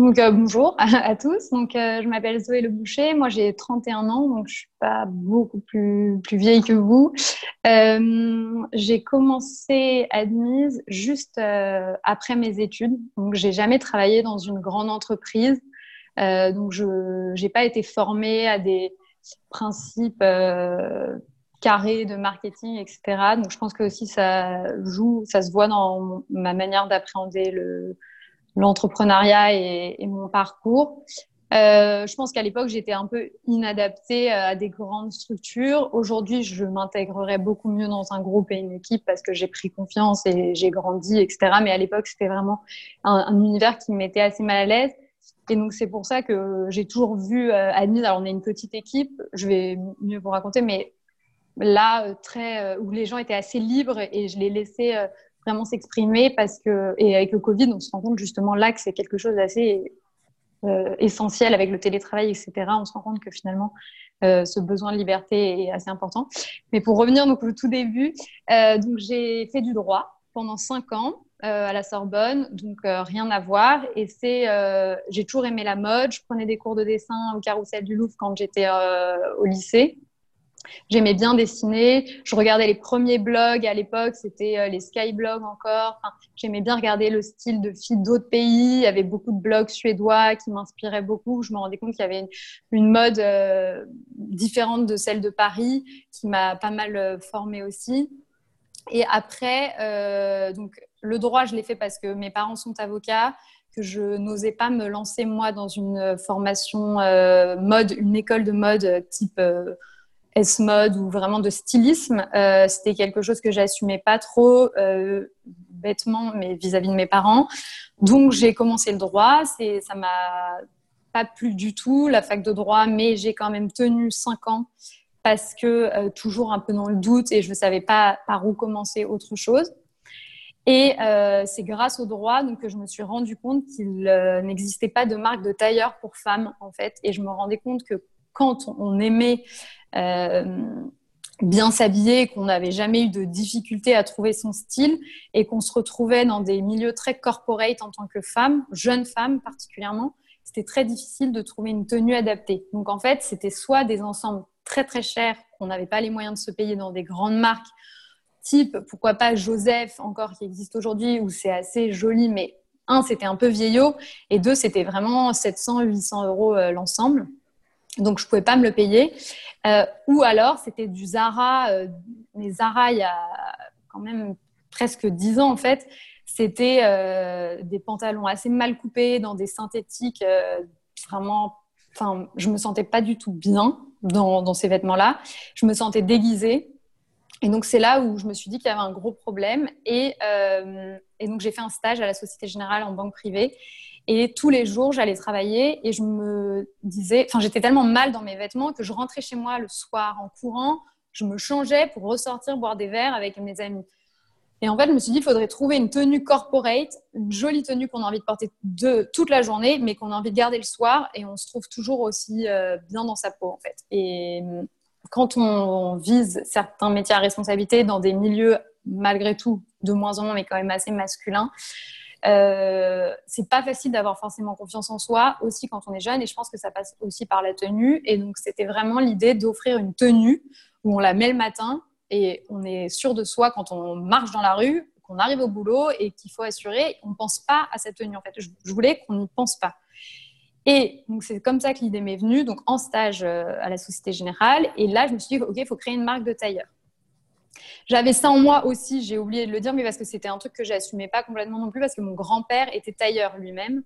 Donc euh, bonjour à, tous. Donc euh, je m'appelle Zoé Le Boucher. Moi j'ai 31 ans, donc je suis pas beaucoup plus plus vieille que vous. Euh, j'ai commencé admise juste après mes études. Donc j'ai jamais travaillé dans une grande entreprise. donc je j'ai pas été formée à des principes carrés de marketing, etc. Donc je pense que aussi ça joue, ça se voit dans ma manière d'appréhender le l'entrepreneuriat et, mon parcours. Euh, je pense qu'à l'époque, j'étais un peu inadaptée euh, à des grandes structures. Aujourd'hui, je m'intégrerais beaucoup mieux dans un groupe et une équipe parce que j'ai pris confiance et j'ai grandi, etc. Mais à l'époque, c'était vraiment un, univers qui me mettait assez mal à l'aise. Et donc, c'est pour ça que j'ai toujours vu euh, Admise. Alors, on est une petite équipe, je vais mieux vous raconter, mais là, euh, très, où les gens étaient assez libres et je les laissais vraiment s'exprimer parce que, et avec le Covid, on se rend compte justement là que c'est quelque chose d'assez euh, essentiel avec le télétravail, etc. On se rend compte que finalement, euh, ce besoin de liberté est assez important. Mais pour revenir donc au tout début, euh, donc j'ai fait du droit pendant cinq ans à la Sorbonne, donc rien à voir. Et c'est, j'ai toujours aimé la mode. Je prenais des cours de dessin au Carrousel du Louvre quand j'étais au lycée. J'aimais bien dessiner. Je regardais les premiers blogs à l'époque, c'était euh, les skyblogs encore. J'aimais bien regarder le style de filles d'autres pays. Il y avait beaucoup de blogs suédois qui m'inspiraient beaucoup. Je me rendais compte qu'il y avait une, mode euh, différente de celle de Paris qui m'a pas mal euh, formée aussi. Et après, donc le droit, je l'ai fait parce que mes parents sont avocats que je n'osais pas me lancer moi dans une formation mode, une école de mode type S-mode ou vraiment de stylisme. Euh, c'était quelque chose que j'assumais pas trop euh, bêtement, mais vis-à-vis de mes parents. Donc j'ai commencé le droit. C'est, ça m'a pas plu du tout la fac de droit, mais j'ai quand même tenu cinq ans parce que euh, toujours un peu dans le doute et je ne savais pas par où commencer autre chose. Et c'est grâce au droit donc, que je me suis rendu compte qu'il n'existait pas de marque de tailleur pour femmes, en fait. Et je me rendais compte que quand on aimait euh, bien s'habiller, qu'on n'avait jamais eu de difficulté à trouver son style et qu'on se retrouvait dans des milieux très corporate en tant que femme, jeune femme particulièrement, c'était très difficile de trouver une tenue adaptée. Donc en fait, c'était soit des ensembles très très chers qu'on n'avait pas les moyens de se payer dans des grandes marques, type pourquoi pas Joseph encore qui existe aujourd'hui où c'est assez joli, mais un c'était un peu vieillot et deux c'était vraiment 700 800 euros euh, l'ensemble. Donc, je ne pouvais pas me le payer. Euh, ou alors, c'était du Zara. Euh, mais Zara, il y a quand même presque 10 ans, en fait, c'était euh, des pantalons assez mal coupés dans des synthétiques. vraiment, enfin, je me sentais pas du tout bien dans, ces vêtements-là. Je me sentais déguisée. Et donc, c'est là où je me suis dit qu'il y avait un gros problème. Et donc, j'ai fait un stage à la Société Générale en banque privée. Et tous les jours, j'allais travailler et je me disais, enfin, j'étais tellement mal dans mes vêtements que je rentrais chez moi le soir en courant, je me changeais pour ressortir boire des verres avec mes amis. Et en fait, je me suis dit, il faudrait trouver une tenue corporate, une jolie tenue qu'on a envie de porter toute la journée, mais qu'on a envie de garder le soir et on se trouve toujours aussi euh, bien dans sa peau, en fait. Et quand on vise certains métiers à responsabilité dans des milieux, malgré tout, de moins en moins, mais quand même assez masculins, euh, c'est pas facile d'avoir forcément confiance en soi aussi quand on est jeune et je pense que ça passe aussi par la tenue. Et donc c'était vraiment l'idée d'offrir une tenue où on la met le matin et on est sûr de soi quand on marche dans la rue qu'on arrive au boulot et qu'il faut assurer. On pense pas à cette tenue en fait. Je, voulais qu'on n'y pense pas. Et donc c'est comme ça que l'idée m'est venue donc en stage euh, à la Société Générale. Et là je me suis dit ok il faut créer une marque de tailleur j'avais ça en moi aussi, j'ai oublié de le dire, mais parce que c'était un truc que j'assumais pas complètement non plus, parce que mon grand-père était tailleur lui-même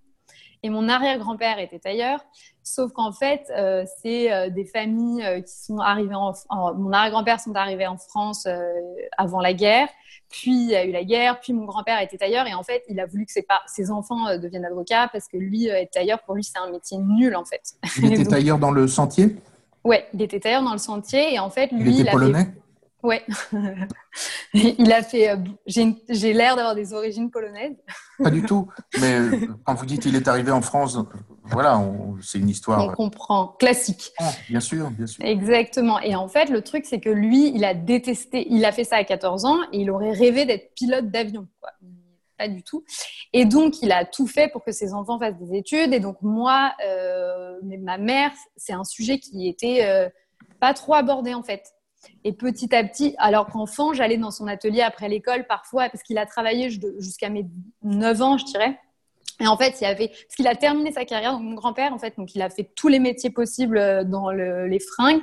et mon arrière-grand-père était tailleur. Sauf qu'en fait, euh, c'est euh, des familles euh, qui sont arrivées en, mon arrière-grand-père sont arrivés en France avant la guerre. Puis il y a eu la guerre. Puis mon grand-père était tailleur et en fait, il a voulu que ses, ses enfants deviennent avocats parce que lui être tailleur pour lui c'est un métier nul en fait. Il était tailleur dans le sentier? Ouais, il était tailleur dans le sentier et en fait lui il, était polonais? Ouais. il a fait. Euh, j'ai l'air d'avoir des origines polonaises. Pas du tout. Mais euh, quand vous dites qu'il est arrivé en France, voilà, c'est une histoire. On comprend. Classique. Ah, bien sûr, bien sûr. Exactement. Et en fait, le truc, c'est que lui, il a détesté. Il a fait ça à 14 ans et il aurait rêvé d'être pilote d'avion. pas du tout. Et donc, il a tout fait pour que ses enfants fassent des études. Et donc, moi, euh, mais ma mère, c'est un sujet qui était euh, pas trop abordé en fait. Et petit à petit, alors qu'enfant, j'allais dans son atelier après l'école parfois, parce qu'il a travaillé jusqu'à mes 9 ans, je dirais. Et en fait, il avait, parce qu'il a terminé sa carrière, donc mon grand-père, en fait, donc il a fait tous les métiers possibles euh, dans les fringues.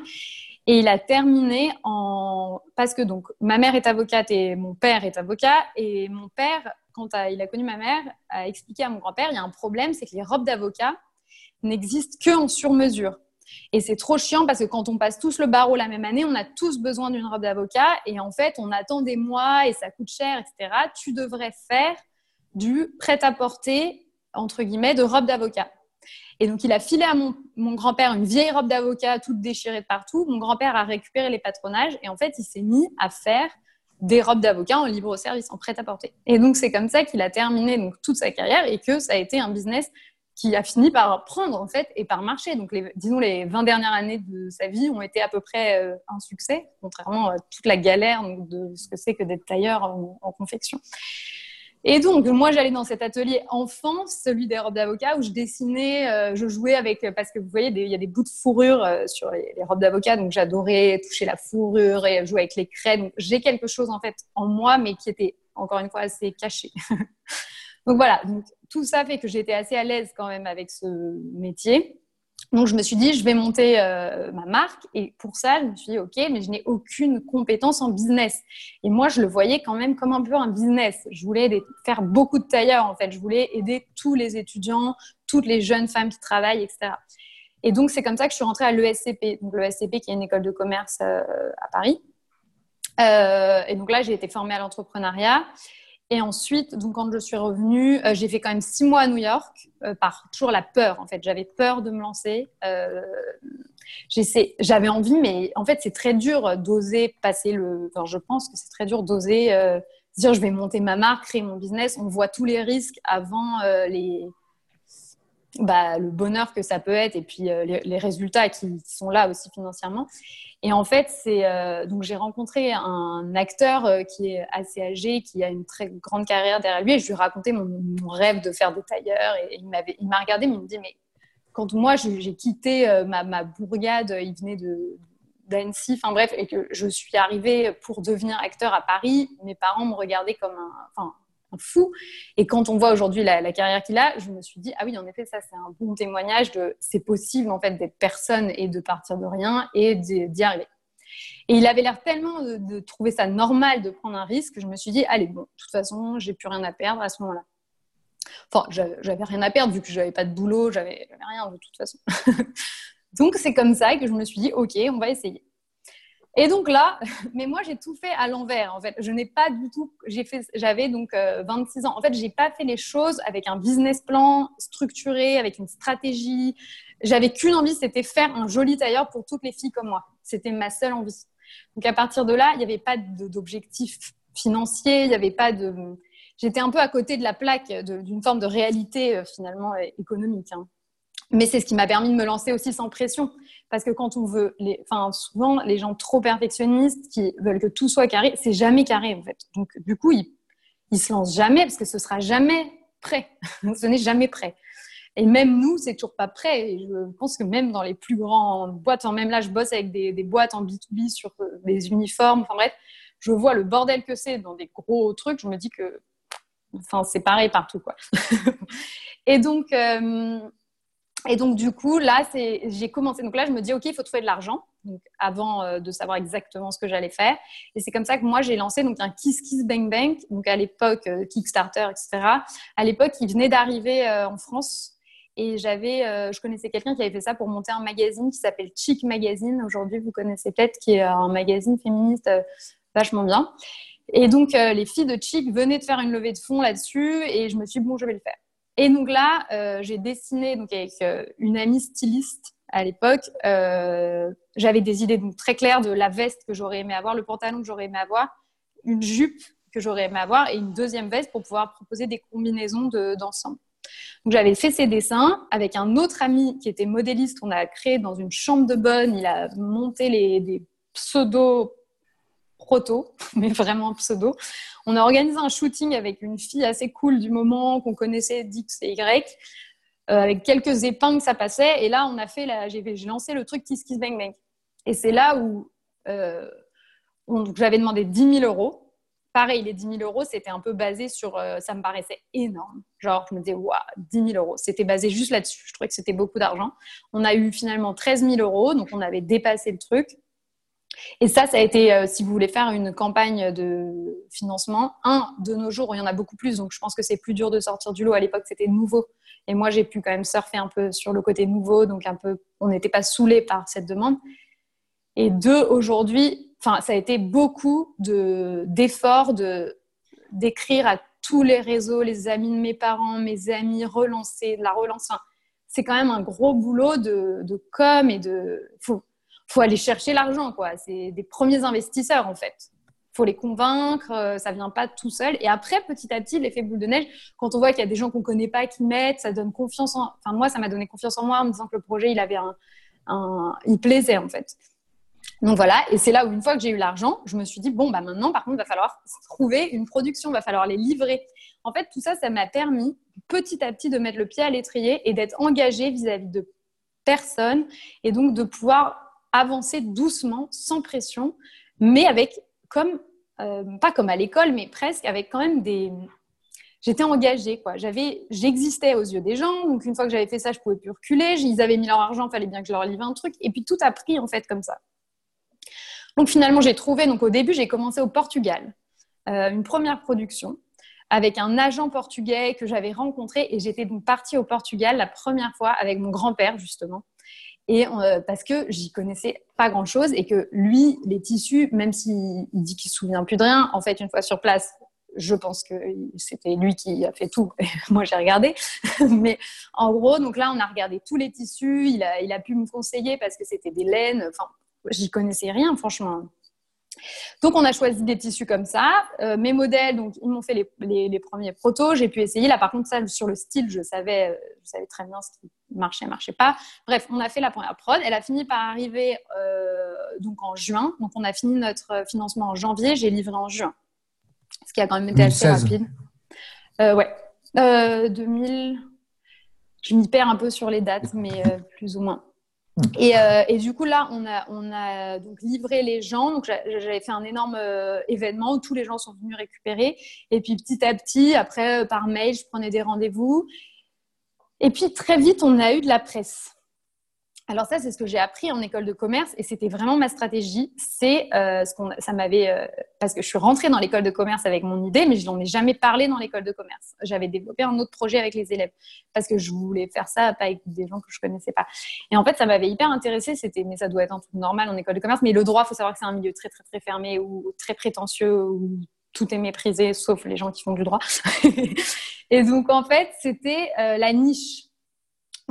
Et il a terminé en parce que donc ma mère est avocate et mon père est avocat et mon père quand il a connu ma mère a expliqué à mon grand-père il y a un problème c'est que les robes d'avocat n'existent que en sur mesure. Et c'est trop chiant parce que quand on passe tous le barreau la même année, on a tous besoin d'une robe d'avocat et en fait, on attend des mois et ça coûte cher, etc. Tu devrais faire du prêt-à-porter, entre guillemets, de robe d'avocat. Et donc, il a filé à mon, grand-père une vieille robe d'avocat toute déchirée de partout. Mon grand-père a récupéré les patronages et en fait, il s'est mis à faire des robes d'avocat en libre service, en prêt-à-porter. Et donc, c'est comme ça qu'il a terminé toute sa carrière et que ça a été un business qui a fini par prendre en fait et par marcher. Donc, les, disons, les 20 dernières années de sa vie ont été à peu près euh, un succès, contrairement à toute la galère de ce que c'est que d'être tailleur en confection. Et donc, moi, j'allais dans cet atelier enfant, celui des robes d'avocat, où je dessinais, euh, je jouais avec, parce que vous voyez, il y a des bouts de fourrure euh, sur les, robes d'avocat, donc j'adorais toucher la fourrure et jouer avec les craies. Donc, j'ai quelque chose, en fait, en moi, mais qui était, encore une fois, assez caché. donc, voilà. Tout ça fait que j'étais assez à l'aise quand même avec ce métier. Donc, je me suis dit, je vais monter euh, ma marque. Et pour ça, je me suis dit, OK, mais je n'ai aucune compétence en business. Et moi, je le voyais quand même comme un peu un business. Je voulais faire beaucoup de tailleurs, en fait. Je voulais aider tous les étudiants, toutes les jeunes femmes qui travaillent, etc. Et donc, c'est comme ça que je suis rentrée à l'ESCP. Donc, l'ESCP, qui est une école de commerce euh, à Paris. Euh, et donc là, j'ai été formée à l'entrepreneuriat. Et ensuite, donc quand je suis revenue, euh, j'ai fait quand même six mois à New York euh, par toujours la peur. En fait, j'avais peur de me lancer. Euh, j'avais envie, mais en fait, c'est très dur d'oser passer le. Enfin, je pense que c'est très dur d'oser dire je vais monter ma marque, créer mon business. On voit tous les risques avant les. Bah, le bonheur que ça peut être et puis les, les, résultats qui sont là aussi financièrement. Et en fait, c'est euh, donc j'ai rencontré un acteur euh, qui est assez âgé, qui a une très grande carrière derrière lui, et je lui ai raconté mon, rêve de faire des tailleurs. Et, il m'avait, il m'a regardé, mais il me dit mais quand moi j'ai quitté euh, ma, bourgade, il venait de d'Annecy, enfin bref, et que je suis arrivée pour devenir acteur à Paris, mes parents me regardaient comme un, fou. Et quand on voit aujourd'hui la, carrière qu'il a, je me suis dit, ah oui, en effet, ça, c'est un bon témoignage de c'est possible, en fait, d'être personne et de partir de rien et d'y arriver. Et il avait l'air tellement de, trouver ça normal de prendre un risque que je me suis dit, allez, bon, de toute façon, j'ai plus rien à perdre à ce moment-là. Enfin, j'avais rien à perdre vu que j'avais pas de boulot, j'avais rien de toute façon. Donc, c'est comme ça que je me suis dit, OK, on va essayer. Et donc là, mais moi j'ai tout fait à l'envers. En fait, je n'ai pas du tout. J'ai fait. J'avais donc 26 euh, ans. En fait, j'ai pas fait les choses avec un business plan structuré, avec une stratégie. J'avais qu'une envie, c'était faire un joli tailleur pour toutes les filles comme moi. C'était ma seule envie. Donc à partir de là, il n'y avait pas d'objectif financier. Il n'y avait pas de. J'étais un peu à côté de la plaque d'une forme de réalité euh, finalement économique. Hein. Mais c'est ce qui m'a permis de me lancer aussi sans pression. Parce que quand on veut, enfin, souvent, les gens trop perfectionnistes qui veulent que tout soit carré, c'est jamais carré en fait. Donc, du coup, ils, ils se lancent jamais parce que ce sera jamais prêt. ce n'est jamais prêt. Et même nous, c'est toujours pas prêt. Et je pense que même dans les plus grandes boîtes, enfin, même là, je bosse avec des, des boîtes en B2B sur euh, des uniformes. Enfin bref, je vois le bordel que c'est dans des gros trucs. Je me dis que, enfin, c'est pareil partout, quoi. et donc, euh, et donc, du coup, là, j'ai commencé. Donc là, je me dis, OK, il faut trouver de l'argent avant euh, de savoir exactement ce que j'allais faire. Et c'est comme ça que moi, j'ai lancé donc, un Kiss Kiss Bang Bang, donc à l'époque, euh, Kickstarter, etc. À l'époque, il venait d'arriver euh, en France. Et j'avais, je connaissais quelqu'un qui avait fait ça pour monter un magazine qui s'appelle Chic Magazine. Aujourd'hui, vous connaissez peut-être, qui est un magazine féministe vachement bien. Et donc, les filles de Chic venaient de faire une levée de fonds là-dessus. Et je me suis dit, bon, je vais le faire. Et donc là, euh, j'ai dessiné donc avec euh, une amie styliste à l'époque. Euh, j'avais des idées donc, très claires de la veste que j'aurais aimé avoir, le pantalon que j'aurais aimé avoir, une jupe que j'aurais aimé avoir et une deuxième veste pour pouvoir proposer des combinaisons d'ensemble. donc j'avais fait ces dessins avec un autre ami qui était modéliste. On a créé dans une chambre de bonne. Il a monté les, des pseudo proto, mais vraiment pseudo. On a organisé un shooting avec une fille assez cool du moment qu'on connaissait d'X et Y, euh, avec quelques épingles, ça passait. Et là, on a fait, j'ai lancé le truc Kiss Kiss Bang Bang. Et c'est là où euh, j'avais demandé 10 000 euros. Pareil, les 10 000 euros, c'était un peu basé sur. Euh, ça me paraissait énorme. Genre, je me disais, waouh, 10 000 euros. C'était basé juste là-dessus. Je trouvais que c'était beaucoup d'argent. On a eu finalement 13 000 euros, donc on avait dépassé le truc. Et ça, ça a été, euh, si vous voulez faire une campagne de financement, un, de nos jours, il y en a beaucoup plus, donc je pense que c'est plus dur de sortir du lot. À l'époque, c'était nouveau. Et moi, j'ai pu quand même surfer un peu sur le côté nouveau, donc un peu, on n'était pas saoulé par cette demande. Et deux, aujourd'hui, ça a été beaucoup d'efforts de, d'écrire à tous les réseaux, les amis de mes parents, mes amis, relancer, de la relance. c'est quand même un gros boulot de, com et de. Faut aller chercher l'argent, quoi. C'est des premiers investisseurs, en fait. faut les convaincre, euh, ça vient pas tout seul. Et après, petit à petit, l'effet boule de neige, quand on voit qu'il y a des gens qu'on connaît pas qui mettent, ça donne confiance en. Enfin, moi, ça m'a donné confiance en moi en me disant que le projet, il avait un, un... il plaisait, en fait. Donc voilà, et c'est là où une fois que j'ai eu l'argent, je me suis dit bon bah maintenant par contre va falloir trouver une production, il va falloir les livrer. En fait tout ça, ça m'a permis petit à petit de mettre le pied à l'étrier et d'être engagée vis-à-vis de personnes et donc de pouvoir avancer doucement, sans pression, mais avec comme euh, pas comme à l'école, mais presque avec quand même des j'étais engagée quoi. J'avais, j'existais aux yeux des gens. Donc une fois que j'avais fait ça, je pouvais plus reculer. Ils avaient mis leur argent, il fallait bien que je leur livre un truc. Et puis tout a pris en fait comme ça. Donc finalement, j'ai trouvé, donc au début, j'ai commencé au Portugal, euh, une première production avec un agent portugais que j'avais rencontré et j'étais donc partie au Portugal la première fois avec mon grand-père justement. Et euh, parce que j'y connaissais pas grand chose et que lui, les tissus, même s'il dit qu'il se souvient plus de rien, en fait, une fois sur place, je pense que c'était lui qui a fait tout. Moi, j'ai regardé. Mais en gros, donc là, on a regardé tous les tissus. Il a, il a pu me conseiller parce que c'était des laines. Enfin, j'y connaissais rien, franchement. Donc, on a choisi des tissus comme ça. Euh, mes modèles, donc, ils m'ont fait les, premiers protos. J'ai pu essayer. Là, par contre, ça, sur le style, je savais, je savais très bien ce qui marchait, marchait pas. Bref, on a fait la première prod. Elle a fini par arriver euh, donc en juin. Donc, on a fini notre financement en janvier. J'ai livré en juin. Ce qui a quand même été assez rapide. Euh, ouais. 2000. Je m'y perds un peu sur les dates, mais plus ou moins. Euh, et, du coup, là, on a, on a donc livré les gens. Donc, j'avais fait un énorme euh, événement où tous les gens sont venus récupérer. Et puis, petit à petit, après, euh, par mail, je prenais des rendez-vous. Et puis, très vite, on a eu de la presse. Alors ça, c'est ce que j'ai appris en école de commerce et c'était vraiment ma stratégie. C'est euh, ce qu'on, ça m'avait euh, parce que je suis rentrée dans l'école de commerce avec mon idée, mais je n'en ai jamais parlé dans l'école de commerce. J'avais développé un autre projet avec les élèves parce que je voulais faire ça pas avec des gens que je connaissais pas. Et en fait, ça m'avait hyper intéressée. C'était, mais ça doit être un truc normal en école de commerce. Mais le droit, faut savoir que c'est un milieu très très très fermé ou très prétentieux où tout est méprisé, sauf les gens qui font du droit. et donc en fait, c'était euh, la niche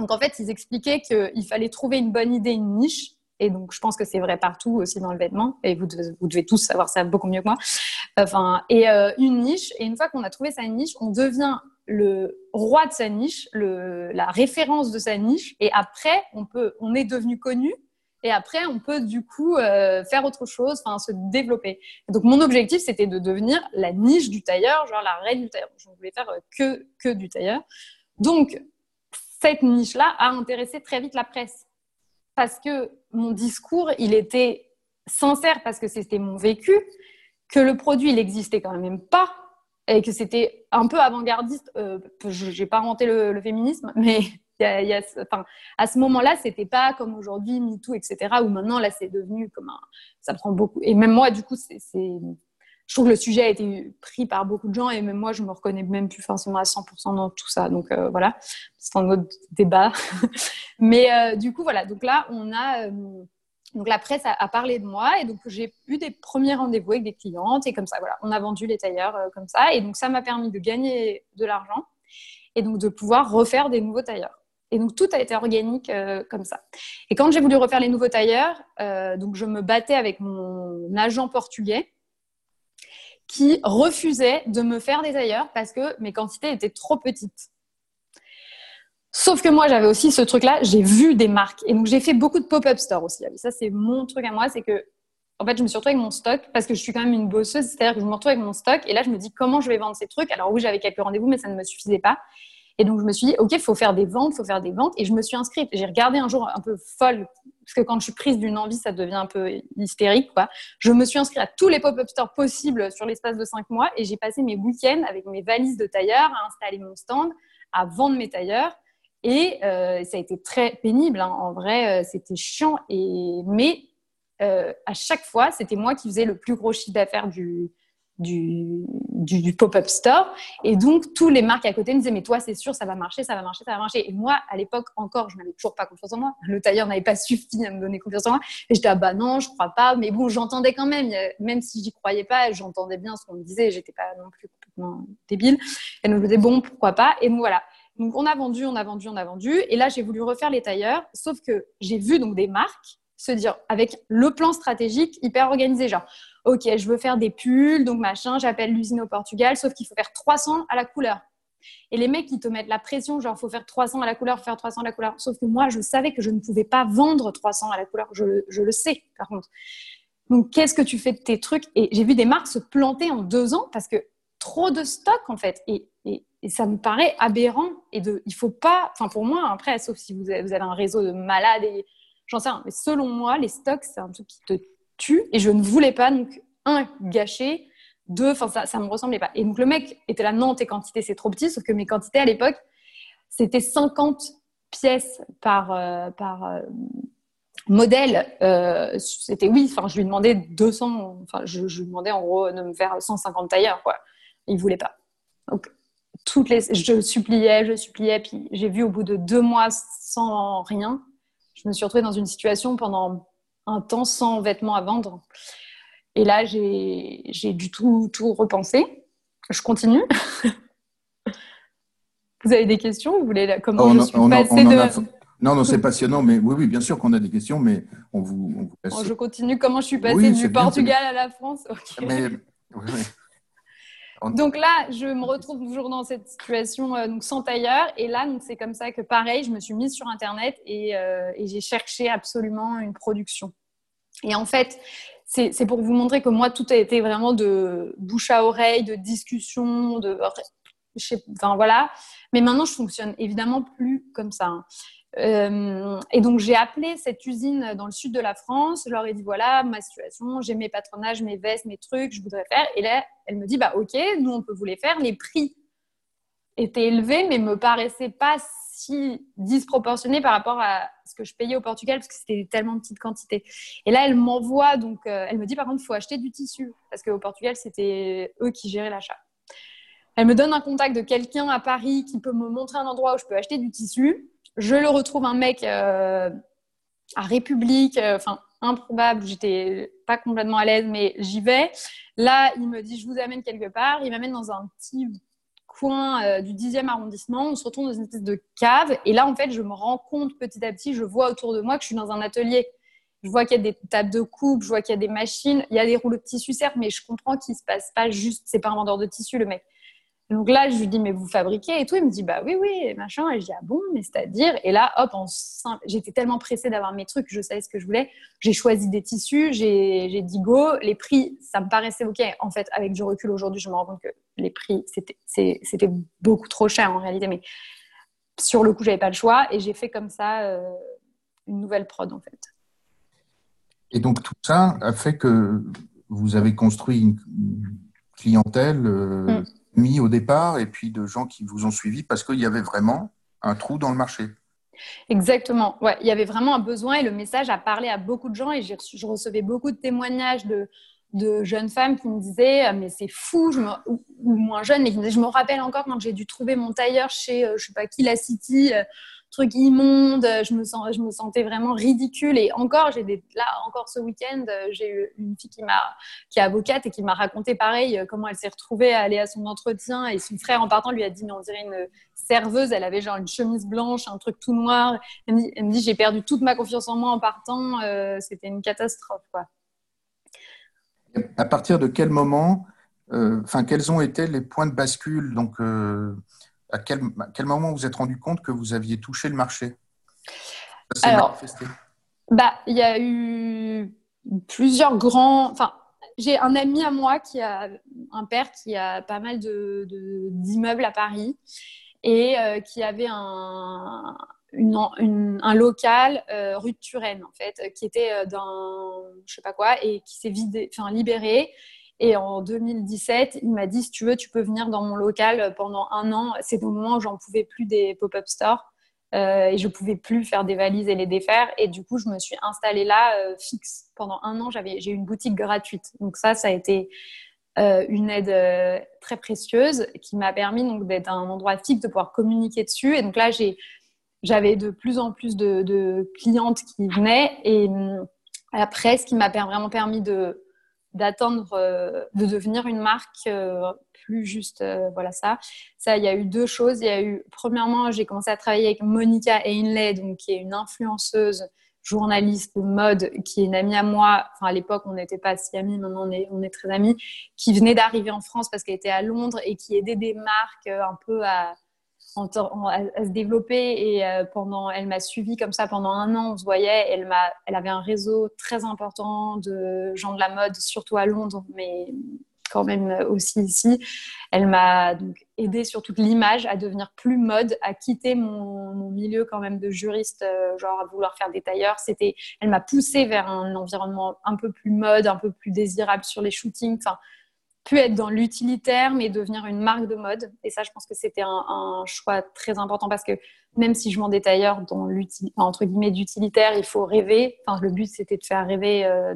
donc en fait, ils expliquaient qu'il fallait trouver une bonne idée, une niche. Et donc, je pense que c'est vrai partout aussi dans le vêtement. Et vous devez, vous devez tous savoir ça beaucoup mieux que moi. Enfin, et euh, une niche. Et une fois qu'on a trouvé sa niche, on devient le roi de sa niche, la référence de sa niche. Et après, on peut, on est devenu connu. Et après, on peut du coup euh, faire autre chose, se développer. donc mon objectif, c'était de devenir la niche du tailleur, genre la reine du tailleur. Je voulais faire que que du tailleur. Donc cette niche-là a intéressé très vite la presse. Parce que mon discours, il était sincère parce que c'était mon vécu, que le produit, il n'existait quand même pas, et que c'était un peu avant-gardiste. Euh, je n'ai pas inventé le, féminisme, mais à ce moment-là, c'était pas comme aujourd'hui, MeToo, etc., où maintenant, là, c'est devenu comme un... Ça prend beaucoup. Et même moi, du coup, je trouve que le sujet a été pris par beaucoup de gens et même moi, je me reconnais même plus forcément à 100% dans tout ça. Donc euh, voilà, c'est un autre débat. Mais euh, du coup, voilà. Donc là, on a. Euh, donc la presse a, parlé de moi et donc j'ai eu des premiers rendez-vous avec des clientes et comme ça, voilà, on a vendu les tailleurs comme ça et donc ça m'a permis de gagner de l'argent et donc de pouvoir refaire des nouveaux tailleurs. Et donc tout a été organique comme ça. Et quand j'ai voulu refaire les nouveaux tailleurs, donc je me battais avec mon agent portugais qui refusait de me faire des tailleurs parce que mes quantités étaient trop petites. Sauf que moi, j'avais aussi ce truc-là, j'ai vu des marques. Et donc, j'ai fait beaucoup de pop-up stores aussi. Ça, c'est mon truc à moi, c'est que en fait, je me suis retrouvée avec mon stock parce que je suis quand même une bosseuse, c'est-à-dire que je me retrouve avec mon stock et là, je me dis comment je vais vendre ces trucs? Alors oui, j'avais quelques rendez-vous, mais ça ne me suffisait pas. Et donc, je me suis dit, OK, il faut faire des ventes, il faut faire des ventes. Et je me suis inscrite. J'ai regardé un jour un peu folle, parce que quand je suis prise d'une envie, ça devient un peu hystérique. Quoi. Je me suis inscrite à tous les pop-up stores possibles sur l'espace de cinq mois et j'ai passé mes week-ends avec mes valises de tailleurs à installer mon stand, à vendre mes tailleurs. Et euh, ça a été très pénible. Hein. En vrai, euh, c'était chiant. Et... Mais euh, à chaque fois, c'était moi qui faisais le plus gros chiffre d'affaires du, du, pop-up store. Et donc, tous les marques à côté me disaient, mais toi, c'est sûr, ça va marcher, ça va marcher, ça va marcher. Et moi, à l'époque, encore, je n'avais toujours pas confiance en moi. Le tailleur n'avait pas suffi à me donner confiance en moi. Et j'étais, ah bah non, je crois pas. Mais bon, j'entendais quand même, même si j'y croyais pas, j'entendais bien ce qu'on me disait. J'étais pas non plus complètement débile. Et donc, je me disais, bon, pourquoi pas. Et donc, voilà. Donc, on a vendu, on a vendu, on a vendu. Et là, j'ai voulu refaire les tailleurs. Sauf que j'ai vu donc des marques se dire avec le plan stratégique hyper organisé, genre ok, je veux faire des pulls, donc machin, j'appelle l'usine au Portugal, sauf qu'il faut faire 300 à la couleur. Et les mecs, qui te mettent la pression, genre, faut faire 300 à la couleur, faire 300 à la couleur. Sauf que moi, je savais que je ne pouvais pas vendre 300 à la couleur. Je, le sais, par contre. Donc, qu'est-ce que tu fais de tes trucs? Et j'ai vu des marques se planter en deux ans parce que trop de stock, en fait. Et, ça me paraît aberrant. Et de, il faut pas, enfin, pour moi, après, sauf si vous avez, vous avez un réseau de malades et j'en sais rien. Mais selon moi, les stocks, c'est un truc qui te et je ne voulais pas, donc, un, gâcher, deux, enfin, ça, ça me ressemblait pas. Et donc, le mec était là, non, tes quantités, c'est trop petit, sauf que mes quantités à l'époque, c'était 50 pièces par, euh, par euh, modèle. Euh, c'était oui, enfin, je lui demandais 200, enfin, je, lui demandais en gros de me faire 150 tailleurs, quoi. Il voulait pas. Donc, toutes les, je suppliais, je suppliais, puis j'ai vu au bout de deux mois sans rien, je me suis retrouvée dans une situation pendant un temps sans vêtements à vendre. Et là, j'ai du tout, tout repensé. Je continue. Vous avez des questions? Vous voulez comment oh, je suis passée de... Non, non, c'est passionnant, mais oui, oui, bien sûr qu'on a des questions, mais on vous, oh, je continue. Comment je suis passée du Portugal à la France? Donc là, je me retrouve toujours dans cette situation euh, donc sans tailleur. Et là, c'est comme ça que, pareil, je me suis mise sur Internet et, euh, et j'ai cherché absolument une production. Et en fait, c'est pour vous montrer que moi, tout a été vraiment de bouche à oreille, de discussion, de. Enfin voilà. Mais maintenant, je fonctionne évidemment plus comme ça. Hein. Euh, et donc, j'ai appelé cette usine dans le sud de la France. Je leur ai dit voilà ma situation, j'ai mes patronages, mes vestes, mes trucs, je voudrais faire. Et là, elle me dit bah ok, nous on peut vous les faire. Les prix étaient élevés, mais me paraissaient pas si disproportionnés par rapport à que je payais au Portugal parce que c'était tellement de petites quantités. Et là, elle m'envoie, donc euh, elle me dit par contre, il faut acheter du tissu parce qu'au Portugal, c'était eux qui géraient l'achat. Elle me donne un contact de quelqu'un à Paris qui peut me montrer un endroit où je peux acheter du tissu. Je le retrouve un mec euh, à République, euh, enfin improbable, j'étais pas complètement à l'aise, mais j'y vais. Là, il me dit, je vous amène quelque part. Il m'amène dans un petit coin euh, du 10e arrondissement. On se retrouve dans une espèce de cave. Et là, en fait, je me rends compte petit à petit, je vois autour de moi que je suis dans un atelier. Je vois qu'il y a des tables de coupe, je vois qu'il y a des machines, il y a des rouleaux de tissu, certes, mais je comprends qu'il ne se passe pas juste, c'est pas un vendeur de tissu, le mec. Donc là, je lui dis, mais vous fabriquez et tout. Il me dit, bah oui, oui, machin. Et je dis, ah bon, mais c'est-à-dire. Et là, hop, en j'étais tellement pressée d'avoir mes trucs, je savais ce que je voulais. J'ai choisi des tissus, j'ai dit go. Les prix, ça me paraissait OK. En fait, avec du recul aujourd'hui, je me rends compte que les prix, c'était beaucoup trop cher en réalité. Mais sur le coup, j'avais pas le choix. Et j'ai fait comme ça euh, une nouvelle prod, en fait. Et donc, tout ça a fait que vous avez construit une clientèle. Euh, mm mis au départ et puis de gens qui vous ont suivi parce qu'il y avait vraiment un trou dans le marché. Exactement. Ouais, il y avait vraiment un besoin et le message a parlé à beaucoup de gens et je recevais beaucoup de témoignages de, de jeunes femmes qui me disaient ah, mais c'est fou je ou, moins jeunes mais qui me disaient je me rappelle encore quand j'ai dû trouver mon tailleur chez euh, je sais pas qui la City euh, truc immonde, je me, sens, je me sentais vraiment ridicule. Et encore, j'ai là, encore ce week-end, j'ai eu une fille qui, m'a, qui est avocate et qui m'a raconté pareil euh, comment elle s'est retrouvée à aller à son entretien et son frère en partant lui a dit mais on dirait une serveuse, elle avait genre une chemise blanche, un truc tout noir. Elle me dit, j'ai perdu toute ma confiance en moi en partant, euh, c'était une catastrophe. À partir de quel moment, euh, enfin, quels ont été les points de bascule? Donc, à quel, moment vous vous êtes rendu compte que vous aviez touché le marché? Alors, bah, il y a eu plusieurs grands. Enfin, j'ai un ami à moi qui a un père qui a pas mal de, d'immeubles à Paris et euh, qui avait un, un local euh, rue de Turenne en fait, qui était dans je sais pas quoi et qui s'est vidé, enfin libéré. Et en 2017, il m'a dit si tu veux, tu peux venir dans mon local pendant un an. C'est au moment où j'en pouvais plus des pop-up stores. Euh, et je pouvais plus faire des valises et les défaire. Et du coup, je me suis installée là euh, fixe. Pendant un an, j'avais, j'ai une boutique gratuite. Donc ça, ça a été euh, une aide très précieuse qui m'a permis d'être un endroit fixe, de pouvoir communiquer dessus. Et donc là, j'avais de plus en plus de, de clientes qui venaient. Et après, ce qui m'a vraiment permis de d'attendre de devenir une marque plus juste euh, voilà ça. Ça, il y a eu deux choses. Il y a eu, premièrement, j'ai commencé à travailler avec Monica Ainley, donc qui est une influenceuse journaliste de mode, qui est une amie à moi. Enfin, à l'époque, on n'était pas si amis, maintenant on est, on est très amis, qui venait d'arriver en France parce qu'elle était à Londres et qui aidait des marques euh, un peu à, à, se développer et euh, pendant elle m'a suivi comme ça pendant un an on se voyait elle m'a elle avait un réseau très important de gens de la mode surtout à Londres mais quand même aussi ici. Elle m'a donc aidé sur toute l'image à devenir plus mode, à quitter mon, milieu quand même de juriste, euh, genre à vouloir faire des tailleurs. C'était, elle m'a poussé vers un environnement un peu plus mode, un peu plus désirable sur les shootings. Pu être dans l'utilitaire, mais devenir une marque de mode. Et ça, je pense que c'était un, choix très important parce que même si je vends des tailleurs dans entre guillemets d'utilitaire, il faut rêver. Enfin, le but, c'était de faire rêver euh,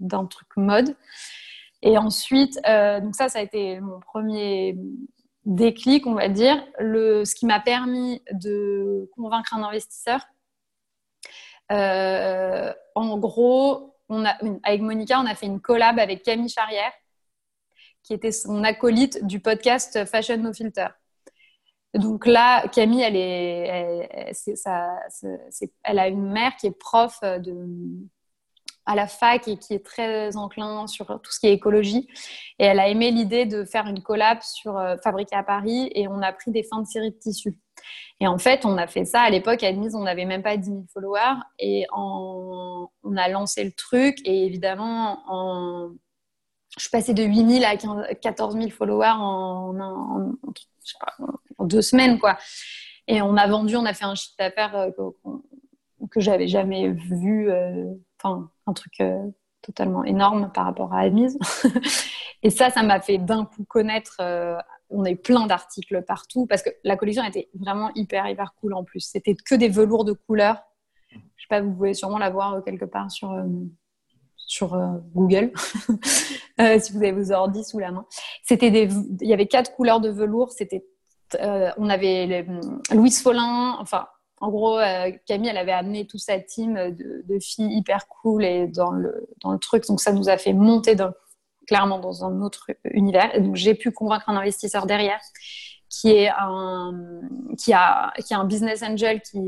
d'un truc mode. Et ensuite, euh, donc ça, ça a été mon premier déclic, on va dire. Le, ce qui m'a permis de convaincre un investisseur. Euh, en gros, on a, avec Monica, on a fait une collab avec Camille Charrière, qui était son acolyte du podcast Fashion No Filter. Donc là, Camille, elle, a une mère qui est prof à la fac et qui est très enclin sur tout ce qui est écologie. Et elle a aimé l'idée de faire une collab sur euh, Fabriqué à Paris et on a pris des fins de série de tissus. Et en fait, on a fait ça à l'époque, à Denise, on n'avait même pas 10 000 followers et on a lancé le truc et évidemment, en... je suis passée de 8 000 à 14 000 followers en, deux semaines, quoi. Et on a vendu, on a fait un chiffre d'affaires euh, que, que j'avais jamais vu. Euh, enfin, un truc euh, totalement énorme par rapport à Admise. et ça, ça m'a fait d'un coup connaître. On a eu plein d'articles partout parce que la collection était vraiment hyper, hyper cool en plus. C'était que des velours de couleurs. Je sais pas, vous pouvez sûrement la voir quelque part sur, sur Google, si vous avez vos ordi sous la main. C'était des, il y avait quatre couleurs de velours. C'était, on avait Louis Follin, enfin en gros, euh, Camille, elle avait amené toute sa team de, filles hyper cool et dans le, dans le truc. Donc, ça nous a fait monter clairement dans un autre univers. Donc, j'ai pu convaincre un investisseur derrière qui, est un, qui, a, qui a un business angel qui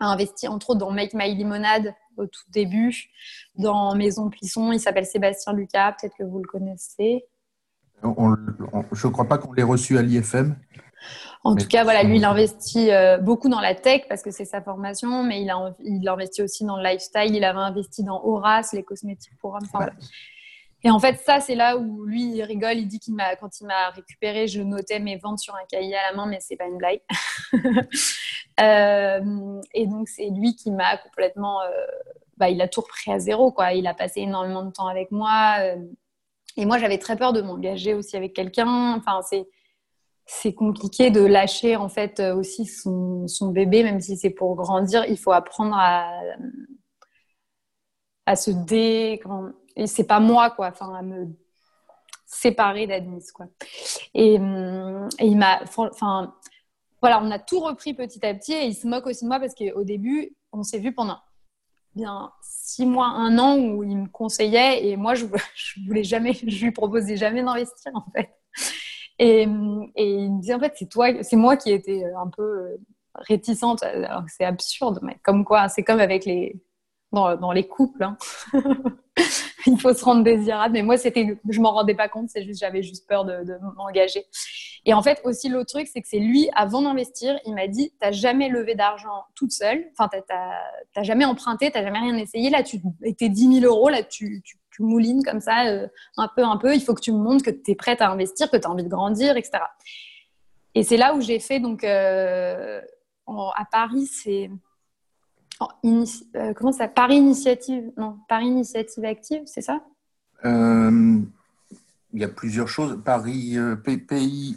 a investi entre autres dans Make My Limonade au tout début, dans Maison Plisson. Il s'appelle Sébastien Lucas, peut-être que vous le connaissez. je ne crois pas qu'on l'ait reçu à l'IFM. En tout cas, voilà, lui, il investit euh, beaucoup dans la tech parce que c'est sa formation, mais il a, il investi aussi dans le lifestyle. Il avait investi dans Horace, les cosmétiques pour hommes. Et en fait, ça, c'est là où lui, il rigole. Il dit qu'il m'a, quand il m'a récupéré, je notais mes ventes sur un cahier à la main, mais c'est pas une blague. Euh, et donc, c'est lui qui m'a complètement. Euh, bah, il a tout repris à zéro, quoi. Il a passé énormément de temps avec moi. et moi, j'avais très peur de m'engager aussi avec quelqu'un. Enfin, c'est c'est compliqué de lâcher en fait euh, aussi son, bébé, même si c'est pour grandir. Il faut apprendre à, à se dé. C'est pas moi, quoi. Enfin, à me séparer d'Admis, quoi. Et, il m'a. Enfin, voilà, on a tout repris petit à petit et il se moque aussi de moi parce qu'au début, on s'est vu pendant bien six mois, un an où il me conseillait et moi, je, je voulais jamais, je lui proposais jamais d'investir en fait. Et, et, il me disait en fait c'est toi, c'est moi qui étais un peu réticente. Alors c'est absurde, mais comme quoi, c'est comme avec les dans, les couples. Hein. il faut se rendre désirable. Mais moi, c'était, je m'en rendais pas compte. C'est juste, j'avais juste peur de, de m'engager. Et en fait, aussi l'autre truc, c'est que c'est lui, avant d'investir, il m'a dit, t'as jamais levé d'argent toute seule. Enfin, t'as jamais emprunté, t'as jamais rien essayé. Là, tu étais 10 000 euros. Là, tu, tu, moulines comme ça, euh, un peu, un peu. Il faut que tu me montres que tu es prête à investir, que tu as envie de grandir, etc. Et c'est là où j'ai fait donc euh, à Paris, c'est euh, comment ça Paris Initiative, non, Paris Initiative Active, c'est ça? Euh, Il y a plusieurs choses. Paris PIE, pays.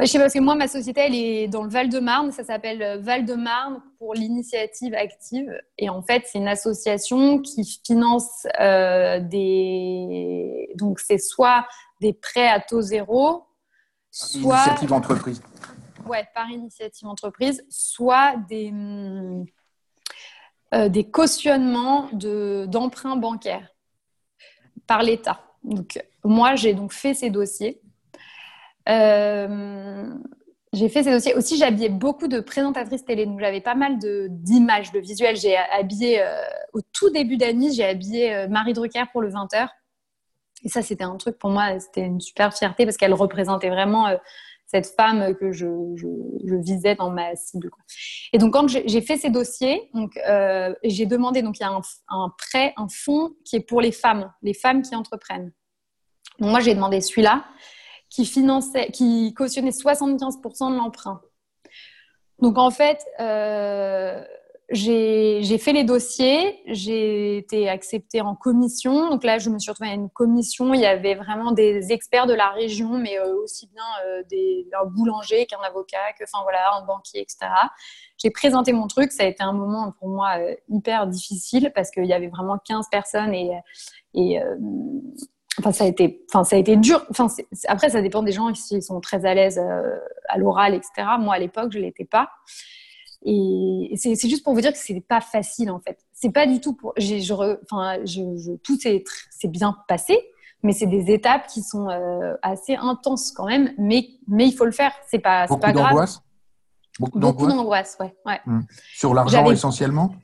Je sais pas, parce que moi, ma société, elle est dans le Val-de-Marne. Ça s'appelle Val-de-Marne pour l'initiative active. Et en fait, c'est une association qui finance des. Donc, c'est soit des prêts à taux zéro, soit. Initiative entreprise ouais, par initiative entreprise, soit des, euh, des cautionnements d'emprunts bancaires par l'État. Donc, moi, j'ai donc fait ces dossiers. Euh, j'ai fait ces dossiers. Aussi, j'habillais beaucoup de présentatrices télé. Donc, j'avais pas mal d'images, de, visuels. J'ai habillé, euh, au tout début d'année, j'ai habillé Marie Drucker pour le 20h. Et ça, c'était un truc pour moi, c'était une super fierté parce qu'elle représentait vraiment cette femme que je, visais dans ma cible. Et donc, quand j'ai fait ces dossiers, euh, j'ai demandé, donc il y a un, prêt, un fonds qui est pour les femmes, les femmes qui entreprennent. Donc, moi, j'ai demandé celui-là qui qui cautionnait 75% de l'emprunt. Donc, en fait, euh, j'ai fait les dossiers, j'ai été acceptée en commission. Donc là, je me suis retrouvée à une commission. Il y avait vraiment des experts de la région, mais euh, aussi bien euh, des, un boulanger qu'un avocat, que, voilà, un banquier, etc. J'ai présenté mon truc. Ça a été un moment pour moi euh, hyper difficile parce qu'il y avait vraiment 15 personnes et, Enfin, ça a été, dur. Après, ça dépend des gens s'ils sont très à l'aise à l'oral, etc. Moi, à l'époque, je l'étais pas. Et c'est juste pour vous dire que c'est pas facile en fait. C'est pas du tout pour. Je, tout s'est bien passé, mais c'est des étapes qui sont euh, assez intenses quand même. Mais, mais il faut le faire. C'est pas, pas grave. Beaucoup d'angoisse? ouais. ouais. Mmh. Sur l'argent essentiellement?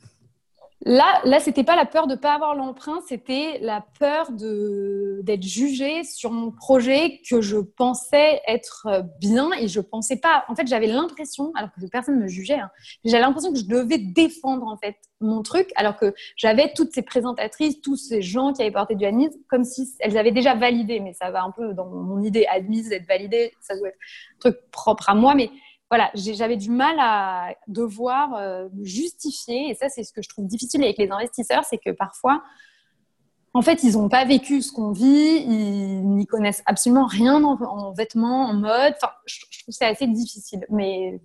Là, là, c'était pas la peur de pas avoir l'emprunt, c'était la peur d'être jugée sur mon projet que je pensais être bien et je pensais pas. En fait, j'avais l'impression, alors que personne me jugeait, hein, j'avais l'impression que je devais défendre en fait mon truc, alors que j'avais toutes ces présentatrices, tous ces gens qui avaient porté du admise, comme si elles avaient déjà validé. Mais ça va un peu dans mon idée admise d'être validée, ça doit être un truc propre à moi, mais voilà, j'avais du mal à devoir euh, justifier, et ça c'est ce que je trouve difficile avec les investisseurs, c'est que parfois, en fait, ils n'ont pas vécu ce qu'on vit, ils n'y connaissent absolument rien en, vêtements, en mode. Enfin, je, trouve c'est assez difficile, mais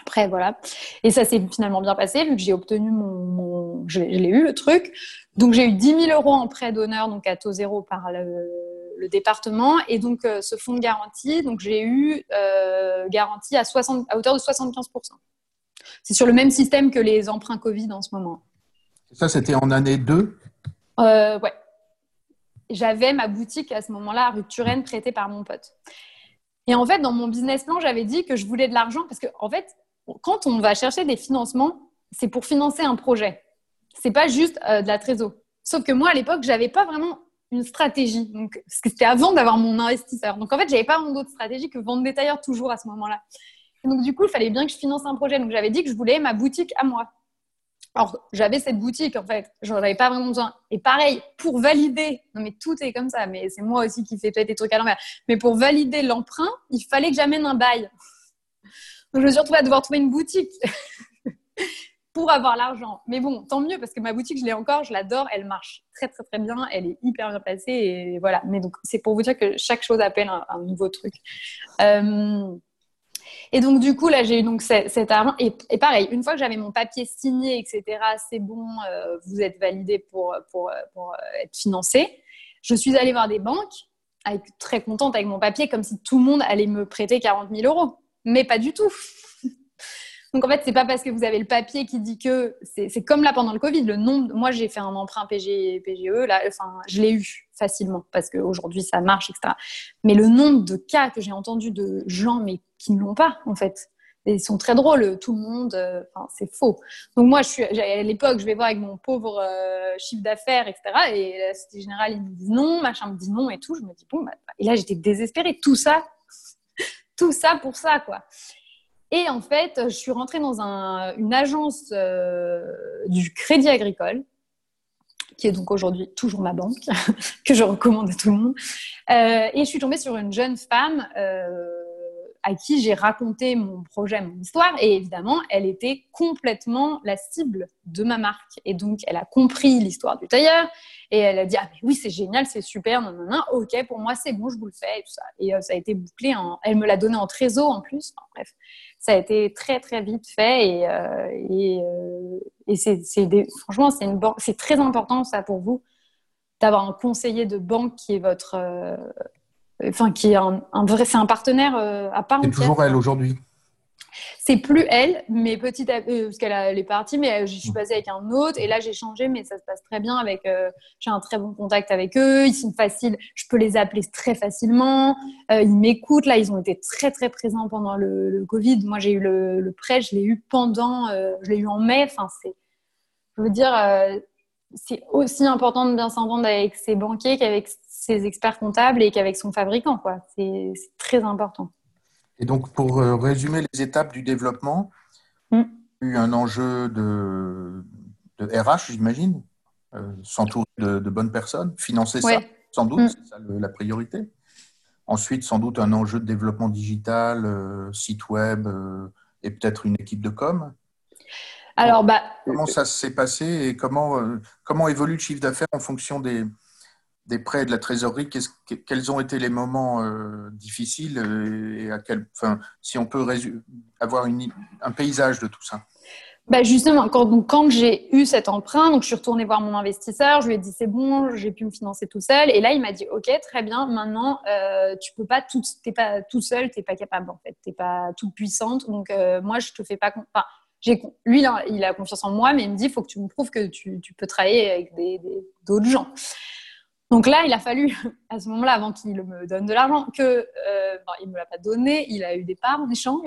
après voilà. Et ça s'est finalement bien passé vu que j'ai obtenu mon, je, l'ai eu le truc. Donc j'ai eu 10 000 euros en prêt d'honneur, donc à taux zéro par le, le département. Et donc, euh, ce fonds de garantie, donc j'ai eu euh, garantie à, 60, à hauteur de 75%. C'est sur le même système que les emprunts Covid en ce moment. Ça, c'était en année 2 euh, Ouais. J'avais ma boutique à ce moment-là à rue Turenne prêtée par mon pote. Et en fait, dans mon business plan, j'avais dit que je voulais de l'argent parce que, en fait, quand on va chercher des financements, c'est pour financer un projet. C'est pas juste de la trésor. Sauf que moi, à l'époque, j'avais pas vraiment une stratégie. Donc, parce que c'était avant d'avoir mon investisseur. Donc, en fait, j'avais pas d'autre stratégie que vendre détailleur toujours à ce moment-là. donc, du coup, il fallait bien que je finance un projet. Donc, j'avais dit que je voulais ma boutique à moi. Alors, j'avais cette boutique, en fait. J'en avais pas vraiment besoin. Et pareil, pour valider, non, mais tout est comme ça, mais c'est moi aussi qui fais peut-être des trucs à l'envers. Mais pour valider l'emprunt, il fallait que j'amène un bail. Donc, je me suis retrouvée à devoir trouver une boutique. pour avoir l'argent. Mais bon, tant mieux parce que ma boutique, je l'ai encore, je l'adore, elle marche très très très bien, elle est hyper bien placée et voilà. Mais donc c'est pour vous dire que chaque chose appelle un, nouveau truc. Euh, et donc du coup là, j'ai eu donc cet, argent et, pareil, une fois que j'avais mon papier signé, etc. C'est bon, euh, vous êtes validé pour pour, pour être financé. Je suis allée voir des banques, très contente avec mon papier, comme si tout le monde allait me prêter 40 000 euros. Mais pas du tout. Donc en fait, c'est pas parce que vous avez le papier qui dit que c'est comme là pendant le Covid, le nombre. Moi, j'ai fait un emprunt PG, PGE, là, enfin, je l'ai eu facilement parce qu'aujourd'hui ça marche, etc. Mais le nombre de cas que j'ai entendu de gens mais qui ne l'ont pas en fait. ils sont très drôles, tout le monde, euh, c'est faux. Donc moi, à l'époque, je vais voir avec mon pauvre euh, chiffre d'affaires, etc. Et la Société Générale, ils me disent non, machin me dit non et tout. Je me dis, bon, bah, et là, j'étais désespérée. Tout ça, tout ça pour ça, quoi. Et en fait, je suis rentrée dans un, une agence euh, du Crédit Agricole, qui est donc aujourd'hui toujours ma banque, que je recommande à tout le monde. et je suis tombée sur une jeune femme à qui j'ai raconté mon projet, mon histoire. Et évidemment, elle était complètement la cible de ma marque. Et donc, elle a compris l'histoire du tailleur. Et elle a dit, ah oui, c'est génial, c'est super, non, non, non, ok, pour moi, c'est bon, je vous le fais, et ça. Euh, a été bouclé, elle me l'a donné en trésor en plus. bref, ça a été très, très vite fait. Et, euh, et, euh, et c'est, franchement, c'est, une c'est très important, ça, pour vous, d'avoir un conseiller de banque qui est votre, enfin qui est un, vrai, c'est un partenaire euh, à part entière. C'est toujours elle aujourd'hui. C'est plus elle, mais petit à euh, parce qu'elle est partie, mais euh, je suis passée avec un autre et là j'ai changé, mais ça se passe très bien avec. j'ai un très bon contact avec eux, ils sont faciles, je peux les appeler très facilement, ils m'écoutent. Là, ils ont été très très présents pendant le, Covid. Moi, j'ai eu le, prêt, je l'ai eu pendant, je l'ai eu en mai. Enfin, c'est, je veux dire, c'est aussi important de bien s'entendre avec ses banquiers qu'avec ses experts comptables et qu'avec son fabricant. C'est, très important. Et donc, pour euh, résumer les étapes du développement, mm. il y a eu un enjeu de, de RH, j'imagine, euh, s'entourer de, bonnes personnes, financer ça, sans doute, mm. c'est ça la priorité. Ensuite, sans doute un enjeu de développement digital, euh, site web et peut-être une équipe de com. Alors, bah, comment ça s'est passé et comment, comment évolue le chiffre d'affaires en fonction des, des prêts de la trésorerie, quels ont été les moments euh, difficiles euh, et à quel, enfin, si on peut avoir un paysage de tout ça? Bah justement, quand, quand j'ai eu cet emprunt, donc je suis retournée voir mon investisseur, je lui ai dit c'est bon, j'ai pu me financer tout seul, et là il m'a dit ok très bien, maintenant euh, tu peux pas tout, t'es pas tout seul, t'es pas capable en fait, t'es pas toute puissante, donc euh, moi je te fais pas, enfin lui il a, confiance en moi, mais il me dit faut que tu me prouves que tu peux travailler avec d'autres gens. Donc là, il a fallu, à ce moment-là, avant qu'il me donne de l'argent, que, euh, il ne me l'a pas donné, il a eu des parts en échange,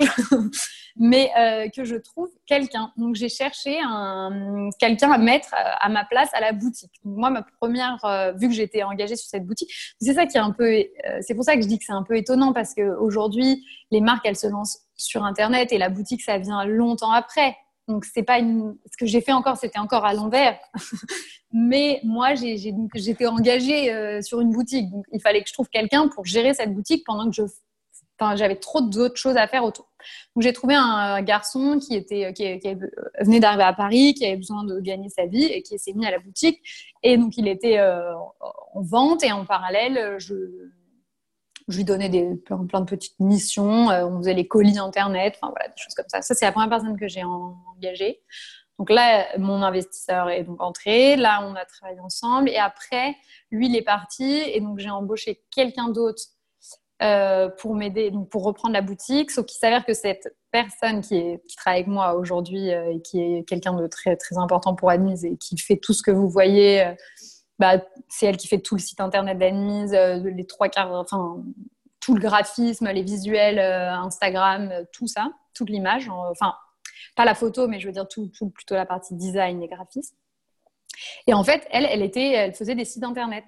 mais euh, que je trouve quelqu'un. Donc j'ai cherché un, quelqu'un à mettre à ma place à la boutique. moi, ma première, euh, vu que j'étais engagée sur cette boutique, c'est ça qui est un peu, c'est pour ça que je dis que c'est un peu étonnant parce qu'aujourd'hui, les marques, elles se lancent sur Internet et la boutique, ça vient longtemps après. Donc c'est pas une... ce que j'ai fait encore, c'était encore à l'envers. Mais moi, j'étais engagée euh, sur une boutique, donc il fallait que je trouve quelqu'un pour gérer cette boutique pendant que je, enfin, j'avais trop d'autres choses à faire autour. Donc j'ai trouvé un, garçon qui était, qui, venait d'arriver à Paris, qui avait besoin de gagner sa vie et qui s'est mis à la boutique. Et donc il était euh, en vente et en parallèle, je je lui donnais des, plein, de petites missions. Euh, on faisait les colis internet, enfin voilà, des choses comme ça. Ça, c'est la première personne que j'ai engagée. Donc là, mon investisseur est donc entré. Là, on a travaillé ensemble. Et après, lui, il est parti. Et donc, j'ai embauché quelqu'un d'autre euh, pour m'aider, pour reprendre la boutique. Sauf qu'il s'avère que cette personne qui travaille avec moi aujourd'hui euh, et qui est quelqu'un de très, très important pour Admise et qui fait tout ce que vous voyez bah, c'est elle qui fait tout le site internet d'Admise, euh, les trois quarts, enfin, tout le graphisme, les visuels, euh, Instagram, euh, tout ça, toute l'image. Enfin, pas la photo, mais je veux dire tout, tout, plutôt la partie design et graphisme. Et en fait, elle, elle, était, elle faisait des sites internet.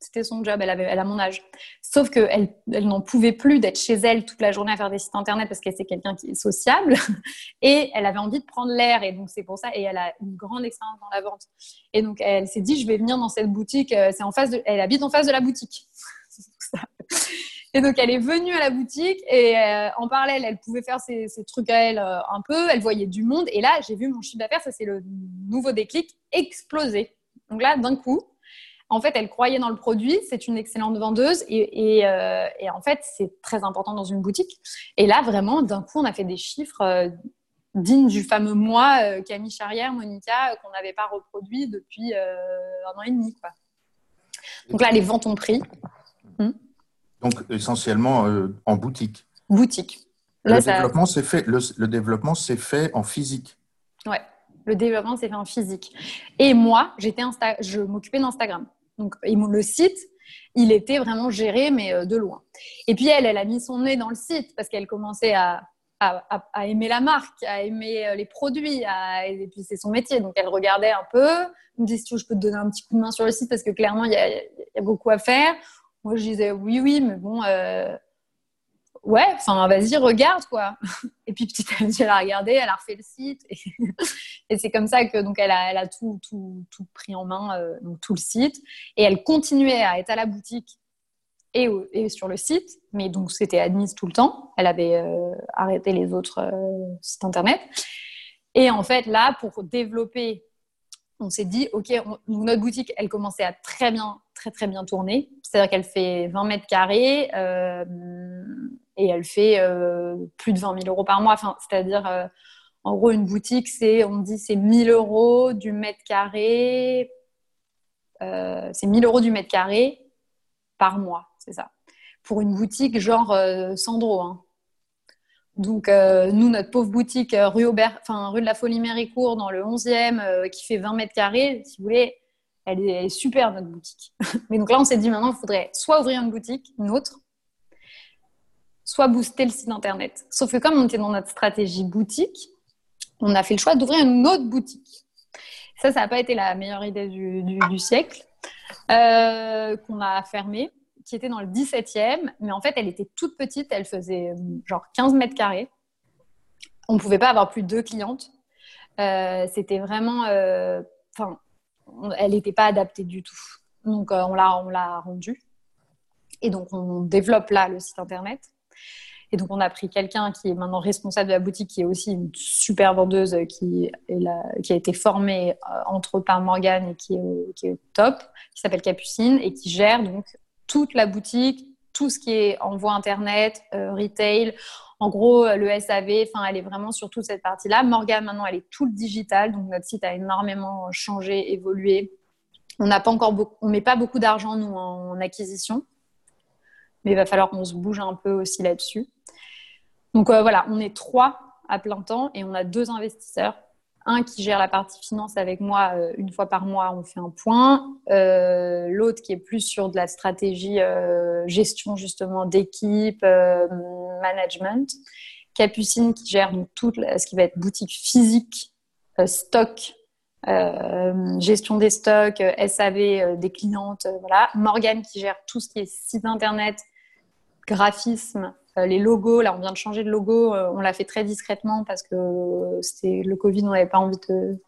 C'était son job, elle, avait, elle a mon âge. Sauf qu'elle elle, n'en pouvait plus d'être chez elle toute la journée à faire des sites internet parce qu'elle c'est quelqu'un qui est sociable et elle avait envie de prendre l'air et donc c'est pour ça et elle a une grande expérience dans la vente. Et donc elle s'est dit je vais venir dans cette boutique, euh, c'est en face de, elle habite en face de la boutique. Et donc, elle est venue à la boutique et euh, en parallèle, elle pouvait faire ses, trucs à elle euh, un peu. Elle voyait du monde. Et là, j'ai vu mon chiffre d'affaires, ça c'est le nouveau déclic, exploser. Donc là, d'un coup, en fait, elle croyait dans le produit, c'est une excellente vendeuse euh, et, en fait, c'est très important dans une boutique. Et là, vraiment, d'un coup, on a fait des chiffres euh, dignes du fameux mois euh, Camille Charrière, Monica, qu'on n'avait pas reproduit depuis un an et demi. Donc là, les ventes ont pris. Hmm. Donc essentiellement en boutique. Boutique. le, développement, c'est fait, le, développement s'est fait en physique. Ouais, le développement s'est fait en physique. Et moi, j'étais je m'occupais d'Instagram. Donc, le site, il était vraiment géré, mais euh, de loin. Et puis, elle, elle a mis son nez dans le site parce qu'elle commençait à à, aimer la marque, à aimer les produits, et puis c'est son métier. Donc elle regardait un peu, elle me disait si je peux te donner un petit coup de main sur le site parce que clairement il y a, beaucoup à faire. Moi je disais oui, oui, mais bon, ouais, enfin, vas-y, regarde, quoi. Et puis, petit à petit, elle a regardé, elle a refait le site. Et, c'est comme ça que, donc, elle a, tout, tout, tout pris en main, euh, donc, tout le site. Et elle continuait à être à la boutique et, et sur le site. Mais donc, c'était admise tout le temps. Elle avait euh, arrêté les autres euh, sites internet. Et en fait, là, pour développer, on s'est dit, OK, notre boutique, elle commençait à très bien, très, très bien tourner. C'est-à-dire qu'elle fait 20 mètres carrés et elle fait euh, plus de 20 000 euros par mois. Enfin, c'est-à-dire, euh, en gros, une boutique, c'est, on dit, c'est 1000 euros du mètre carré. Euh, c'est 1000 euros du mètre carré par mois, c'est ça. Pour une boutique genre Sandro. Hein. Donc, nous, notre pauvre boutique rue, rue de la Folie-Méricourt, dans le 11e, qui fait 20 mètres carrés, si vous voulez, elle est, elle est super, notre boutique. Mais donc là, on s'est dit maintenant, il faudrait soit ouvrir une boutique, une autre, soit booster le site internet. Sauf que comme on était dans notre stratégie boutique, on a fait le choix d'ouvrir une autre boutique. Ça, ça n'a pas été la meilleure idée du, siècle, euh, qu'on a fermée, qui était dans le 17e, mais en fait, elle était toute petite, elle faisait genre 15 mètres carrés. On ne pouvait pas avoir plus de deux clientes. Euh, c'était vraiment. Euh, enfin, elle n'était pas adaptée du tout. Donc, on l'a rendue. Et donc, on développe là le site internet. Et donc, on a pris quelqu'un qui est maintenant responsable de la boutique, qui est aussi une super vendeuse, qui, qui a été formée euh, entre par Morgane et qui est, est top, qui s'appelle Capucine et qui gère donc toute la boutique, tout ce qui est envoi internet, euh, retail, en gros le SAV. Enfin, elle est vraiment sur toute cette partie-là. Morgane maintenant, elle est tout le digital, donc notre site a énormément changé, évolué. On n'a pas encore beaucoup, on met pas beaucoup d'argent nous en acquisition, mais il va falloir qu'on se bouge un peu aussi là-dessus. Donc euh, voilà, on est trois à plein temps et on a deux investisseurs. Un qui gère la partie finance avec moi euh, une fois par mois, on fait un point. Euh, l'autre qui est plus sur de la stratégie gestion justement d'équipe, management. Capucine qui gère tout ce qui va être boutique physique, stock, gestion des stocks, SAV des clientes, voilà. Morgane qui gère tout ce qui est site internet, graphisme, euh, les logos, là, on vient de changer de logo. Euh, on l'a fait très discrètement parce que c'était le Covid, on n'avait pas envie de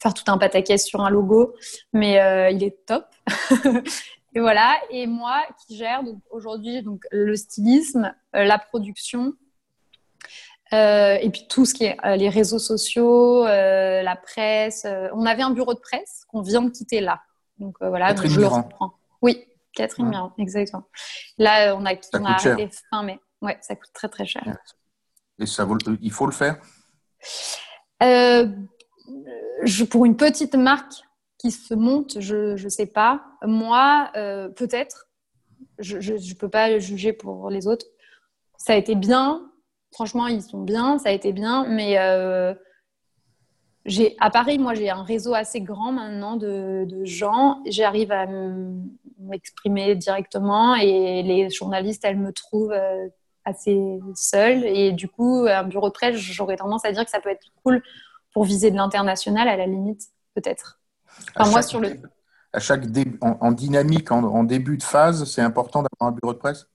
faire tout un pataquès sur un logo. Mais euh, il est top. et voilà. Et moi qui gère aujourd'hui donc, le stylisme, la production. Et puis tout ce qui est les réseaux sociaux, la presse. on avait un bureau de presse qu'on vient de quitter là. Donc voilà, donc je le reprends. Oui, Catherine Mirand, exactement. Là, on a, on a arrêté fin mai. Ouais, ça coûte très très cher. Et ça vaut, il faut le faire? Euh, je, Pour une petite marque qui se monte, je ne sais pas. Moi, euh, peut-être. Je ne peux pas juger pour les autres. Ça a été bien. Franchement, ils sont bien. Ça a été bien. Mais euh, j'ai à Paris, moi, j'ai un réseau assez grand maintenant de, de gens. J'arrive à m'exprimer directement et les journalistes, elles me trouvent assez seule. Et du coup, un bureau de presse, j'aurais tendance à dire que ça peut être cool pour viser de l'international à la limite, peut-être. Enfin, moi, sur le. À chaque en, dynamique, en, début de phase, c'est important d'avoir un bureau de presse?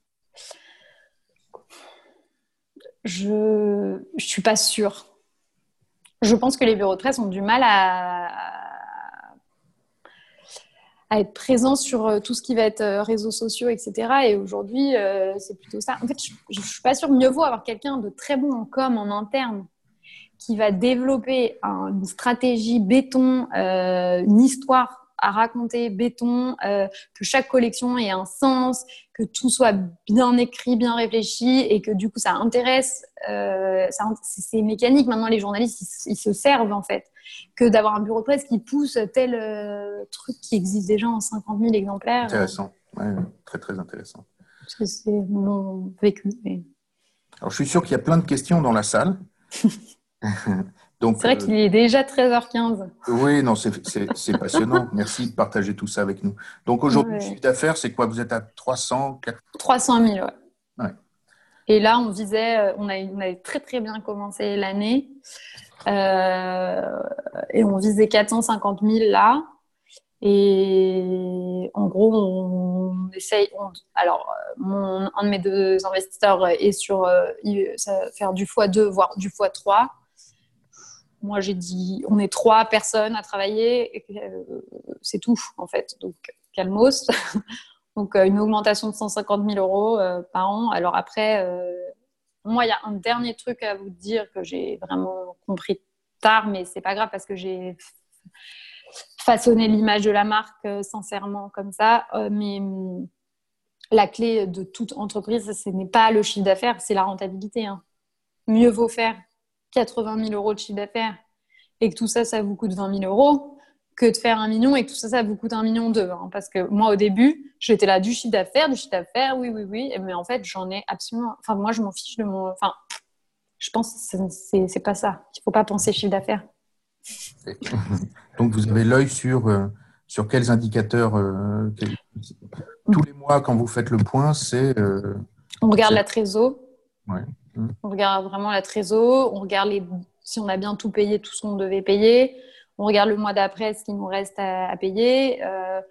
Je ne suis pas sûre. Je pense que les bureaux de presse ont du mal à, être présent sur euh, tout ce qui va être euh, réseaux sociaux, etc. Et aujourd'hui, euh, c'est plutôt ça. En fait, je ne suis pas sûre, mieux vaut avoir quelqu'un de très bon en com, en interne, qui va développer une stratégie béton, une histoire à raconter béton, que chaque collection ait un sens, que tout soit bien écrit, bien réfléchi et que du coup ça intéresse. c'est mécanique. Maintenant, les journalistes, ils, ils, se servent en fait que d'avoir un bureau de presse qui pousse tel euh, truc qui existe déjà en 50 000 exemplaires. Intéressant, très très intéressant. Parce que c'est mon vécu. Alors je suis sûr qu'il y a plein de questions dans la salle. c'est vrai qu'il est déjà 13h15. Oui, non, c'est passionnant. Merci de partager tout ça avec nous. Donc aujourd'hui, le chiffre d'affaires, c'est quoi? Vous êtes à 300 300 000, ouais. Et là, on visait, on, a, on avait très très bien commencé l'année. et on visait 450 000 là. Et en gros, on essaye. alors, mon, un de mes deux investisseurs est sur faire du x2, voire du x3. Moi, j'ai dit, on est trois personnes à travailler, euh, c'est tout, en fait. Donc, calmos. Donc, euh, une augmentation de 150 000 euros euh, par an. Alors, après, moi, il y a un dernier truc à vous dire que j'ai vraiment compris tard, mais c'est pas grave parce que j'ai façonné l'image de la marque sincèrement comme ça. mais hum, la clé de toute entreprise, ce n'est pas le chiffre d'affaires, c'est la rentabilité. Hein. Mieux vaut faire 80 000 euros de chiffre d'affaires et que tout ça, ça vous coûte 20 000 euros, que de faire un million et que tout ça, ça vous coûte un million deux. Hein. parce que moi, au début, j'étais là du chiffre d'affaires, du chiffre d'affaires, oui, oui, oui. Mais en fait, j'en ai absolument. Enfin, moi, je m'en fiche de mon. Enfin, je pense que c'est pas ça. Il faut pas penser chiffre d'affaires. Donc, vous avez l'œil sur, euh, sur quels indicateurs euh, Tous les mois, quand vous faites le point, c'est. Euh, on regarde la trésor. Ouais. On regarde vraiment la trésor, on regarde si on a bien tout payé, tout ce qu'on devait payer. On regarde le mois d'après ce qu'il nous reste à, payer. Euh,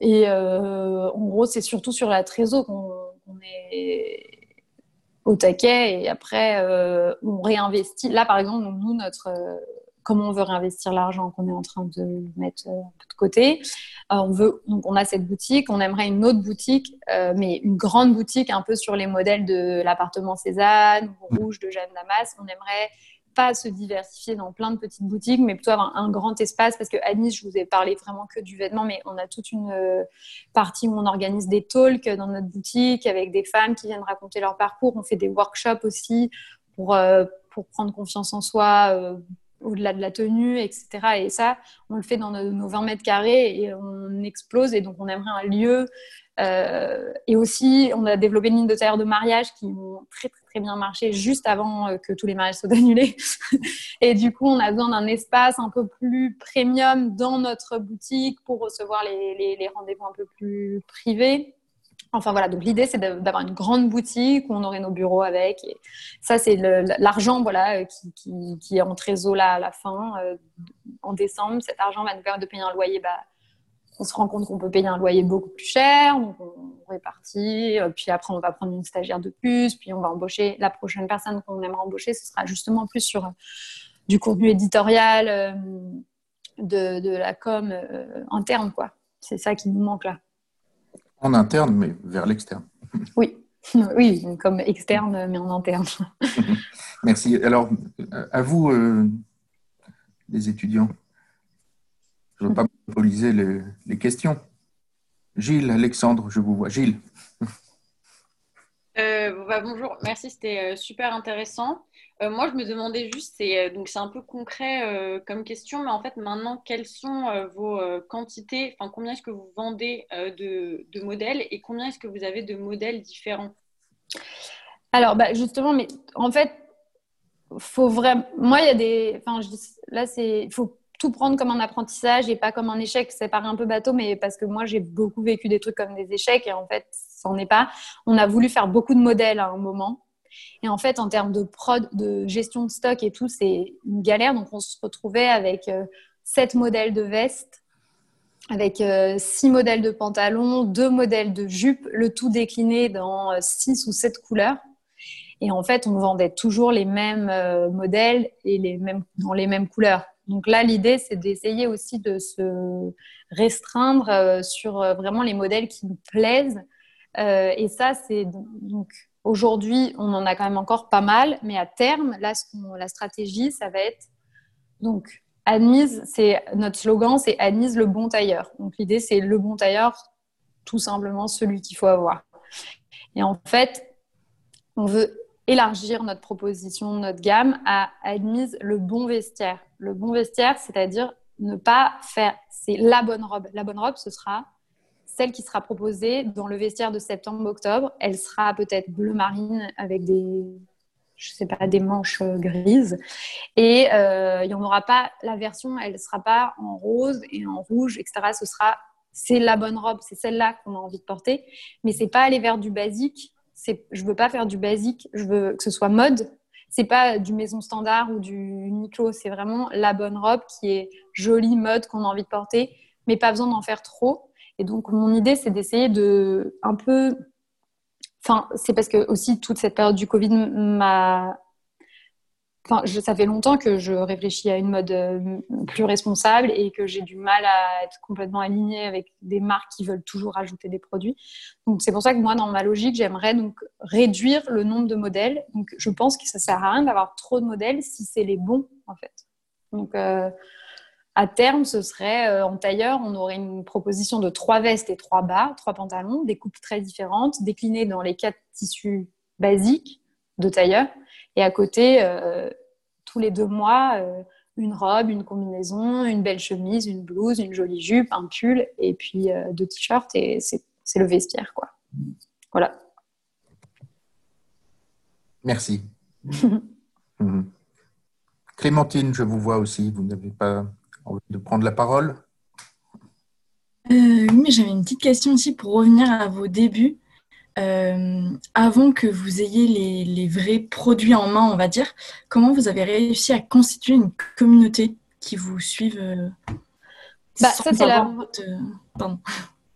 et euh, en gros, c'est surtout sur la trésor qu'on est au taquet. Et après, euh, on réinvestit. Là, par exemple, nous, notre comment on veut réinvestir l'argent qu'on est en train de mettre euh, de côté. Euh, on veut, donc on a cette boutique, on aimerait une autre boutique, euh, mais une grande boutique un peu sur les modèles de l'appartement Cézanne, Rouge de Jeanne Damas. On aimerait pas se diversifier dans plein de petites boutiques, mais plutôt avoir un, grand espace parce que à Nice, je vous ai parlé vraiment que du vêtement, mais on a toute une partie où on organise des talks dans notre boutique avec des femmes qui viennent raconter leur parcours. On fait des workshops aussi pour, pour prendre confiance en soi, au-delà de la tenue, etc. Et ça, on le fait dans nos, 20 mètres carrés et on explose. Et donc, on aimerait un lieu. Euh, et aussi, on a développé une ligne de tailleur de mariage qui ont très, très, très bien marché juste avant euh, que tous les mariages soient annulés. et du coup, on a besoin d'un espace un peu plus premium dans notre boutique pour recevoir les rendez-vous un peu plus privés. Enfin voilà, donc l'idée c'est d'avoir une grande boutique où on aurait nos bureaux avec. Ça c'est l'argent voilà qui, est en trésor là à la fin euh, en décembre. Cet argent va nous permettre de payer un loyer. Bah, on se rend compte qu'on peut payer un loyer beaucoup plus cher, donc on répartit. Euh, puis après on va prendre une stagiaire de plus, puis on va embaucher la prochaine personne qu'on aimerait embaucher. Ce sera justement plus sur euh, du contenu éditorial, de, de, la com interne quoi. C'est ça qui nous manque là. En interne, mais vers l'externe. Oui, oui, comme externe, mais en interne. Merci. Alors, à vous, euh, les étudiants. Je ne veux pas monopoliser les, questions. Gilles, Alexandre, je vous vois. Gilles. Euh, bah, bonjour, merci, c'était euh, super intéressant. Euh, moi, je me demandais juste, c'est un peu concret comme question, mais en fait, maintenant, quelles sont vos quantités Enfin, combien est-ce que vous vendez de, de, modèles et combien est-ce que vous avez de modèles différents? Alors, bah, justement, mais en fait, faut vraiment. Moi, il y a des. Enfin, là, c'est. faut tout prendre comme un apprentissage et pas comme un échec. Ça paraît un peu bateau, mais parce que moi, j'ai beaucoup vécu des trucs comme des échecs et en fait, ça n'en est pas. On a voulu faire beaucoup de modèles à un moment. Et en fait, en termes de prod, de gestion de stock et tout, c'est une galère. Donc, on se retrouvait avec euh, sept modèles de vestes, avec euh, six modèles de pantalons, deux modèles de jupes, le tout décliné dans euh, six ou sept couleurs. Et en fait, on vendait toujours les mêmes modèles et les mêmes, dans les mêmes couleurs. Donc là, l'idée, c'est d'essayer aussi de se restreindre euh, sur euh, vraiment les modèles qui nous plaisent. Euh, et ça, c'est donc aujourd'hui, on en a quand même encore pas mal, mais à terme, là, la stratégie, ça va être donc Anise, c'est notre slogan, c'est Anise le bon tailleur. Donc l'idée, c'est le bon tailleur, tout simplement celui qu'il faut avoir. Et en fait, on veut élargir notre proposition, notre gamme à admise le bon vestiaire. Le bon vestiaire, c'est-à-dire ne pas faire, c'est la bonne robe. La bonne robe, ce sera celle qui sera proposée dans le vestiaire de septembre-octobre. Elle sera peut-être bleu marine avec des, je sais pas, des manches grises. Et euh, il n'y en aura pas, la version, elle ne sera pas en rose et en rouge, etc. Ce sera, c'est la bonne robe, c'est celle-là qu'on a envie de porter. Mais c'est pas aller vers du basique je veux pas faire du basique, je veux que ce soit mode. C'est pas du maison standard ou du Uniqlo, c'est vraiment la bonne robe qui est jolie, mode, qu'on a envie de porter, mais pas besoin d'en faire trop. Et donc, mon idée, c'est d'essayer de un peu. Enfin, c'est parce que aussi toute cette période du Covid m'a Enfin, ça fait longtemps que je réfléchis à une mode euh, plus responsable et que j'ai du mal à être complètement alignée avec des marques qui veulent toujours ajouter des produits. Donc c'est pour ça que moi, dans ma logique, j'aimerais donc réduire le nombre de modèles. Donc je pense que ça sert à rien d'avoir trop de modèles si c'est les bons en fait. Donc euh, à terme, ce serait euh, en tailleur, on aurait une proposition de trois vestes et trois bas, trois pantalons, des coupes très différentes, déclinées dans les quatre tissus basiques de tailleur. Et à côté, euh, tous les deux mois, euh, une robe, une combinaison, une belle chemise, une blouse, une jolie jupe, un pull, et puis deux t-shirts, et c'est le vestiaire, quoi. Voilà. Merci. Mhm. Clémentine, je vous vois aussi. Vous n'avez pas de prendre la parole? Euh, Oui, mais j'avais une petite question aussi pour revenir à vos débuts. Euh, avant que vous ayez les, vrais produits en main, on va dire, comment vous avez réussi à constituer une communauté qui vous suive euh, bah, ça, c'est la... Pardon.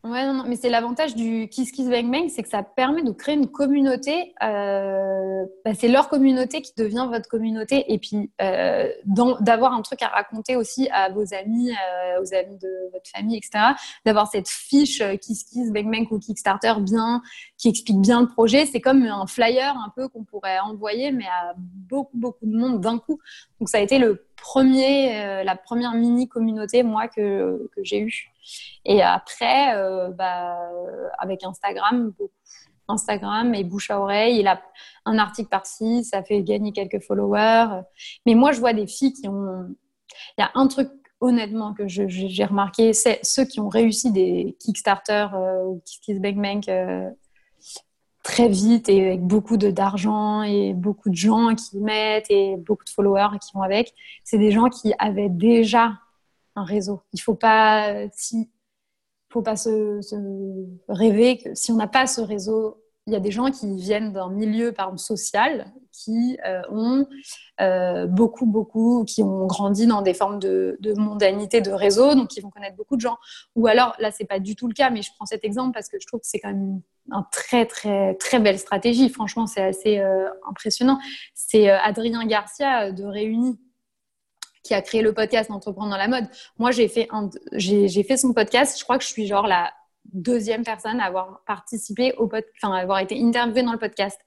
Ouais, non, non, mais c'est l'avantage du Kiss Kiss Bang Bang, c'est que ça permet de créer une communauté. Euh, bah, c'est leur communauté qui devient votre communauté, et puis euh, d'avoir un truc à raconter aussi à vos amis, euh, aux amis de votre famille, etc. D'avoir cette fiche euh, Kiss Kiss Bang Bang ou Kickstarter bien, qui explique bien le projet. C'est comme un flyer un peu qu'on pourrait envoyer, mais à beaucoup beaucoup de monde d'un coup. Donc ça a été le premier, euh, la première mini communauté moi que, que j'ai eue. Et après, euh, bah, avec Instagram, Instagram et bouche à oreille. Il a un article par-ci, ça fait gagner quelques followers. Mais moi, je vois des filles qui ont. Il y a un truc, honnêtement, que j'ai remarqué c'est ceux qui ont réussi des Kickstarter euh, ou KissKissBankBank euh, très vite et avec beaucoup d'argent et beaucoup de gens qui mettent et beaucoup de followers qui vont avec. C'est des gens qui avaient déjà un réseau. Il faut pas si faut pas se, rêver que si on n'a pas ce réseau, il y a des gens qui viennent d'un milieu par exemple, social qui euh, ont euh, beaucoup, beaucoup, qui ont grandi dans des formes de, mondanité de réseau, donc qui vont connaître beaucoup de gens. Ou alors, là, c'est pas du tout le cas, mais je prends cet exemple parce que je trouve que c'est quand même une très, très, très belle stratégie. Franchement, c'est assez euh, impressionnant. C'est Adrien Garcia de Réunis qui a créé le podcast Entreprendre dans la mode. Moi, j'ai fait, son podcast. Je crois que je suis genre la deuxième personne à avoir participé au podcast, enfin, avoir été interviewée dans le podcast.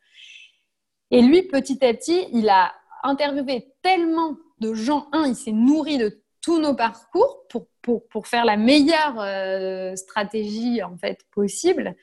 Et lui, petit à petit, il a interviewé tellement de gens. Un, il s'est nourri de tous nos parcours pour, pour, pour faire la meilleure euh, stratégie en fait possible.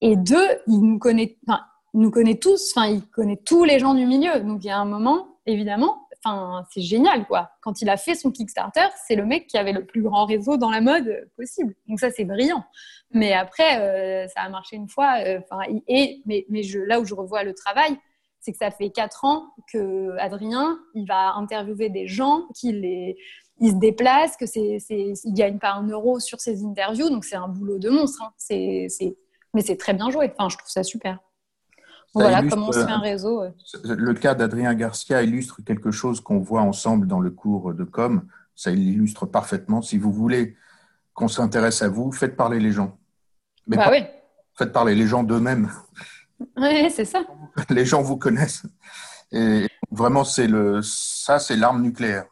Et deux, il nous connaît, enfin, nous connaît tous, enfin, il connaît tous les gens du milieu. Donc, il y a un moment, évidemment, Enfin, c'est génial, quoi. Quand il a fait son Kickstarter, c'est le mec qui avait le plus grand réseau dans la mode possible. Donc ça, c'est brillant. Mais après, euh, ça a marché une fois. Euh, et mais, mais je, là où je revois le travail, c'est que ça fait quatre ans que Adrien, il va interviewer des gens, qu'il il se déplace, que c'est, il gagne pas un euro sur ses interviews, donc c'est un boulot de monstre. Hein. C'est, mais c'est très bien joué. Enfin, je trouve ça super voilà comment on se fait un réseau. Le cas d'Adrien Garcia illustre quelque chose qu'on voit ensemble dans le cours de com. Ça illustre parfaitement. Si vous voulez qu'on s'intéresse à vous, faites parler les gens. Mais bah oui. Faites parler les gens d'eux-mêmes. Oui, c'est ça. Les gens vous connaissent. Et vraiment, c'est le, ça, c'est l'arme nucléaire.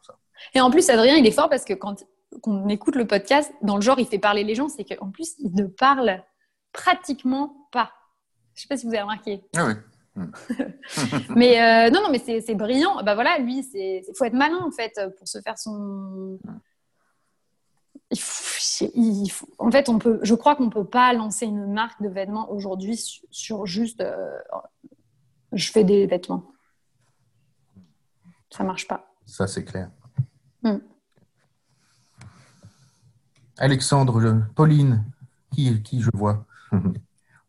Et en plus, Adrien, il est fort parce que quand on écoute le podcast, dans le genre, il fait parler les gens, c'est qu'en plus, il ne parle pratiquement pas. Je ne sais pas si vous avez remarqué. Ah oui. mais euh, non, non, mais c'est brillant. Bah voilà, lui, il faut être malin en fait pour se faire son. Il faut, En fait, on peut. Je crois qu'on peut pas lancer une marque de vêtements aujourd'hui sur, juste. Euh, je fais des vêtements. Ça marche pas. Ça, c'est clair. Hmm. Alexandre, Pauline, qui, qui je vois?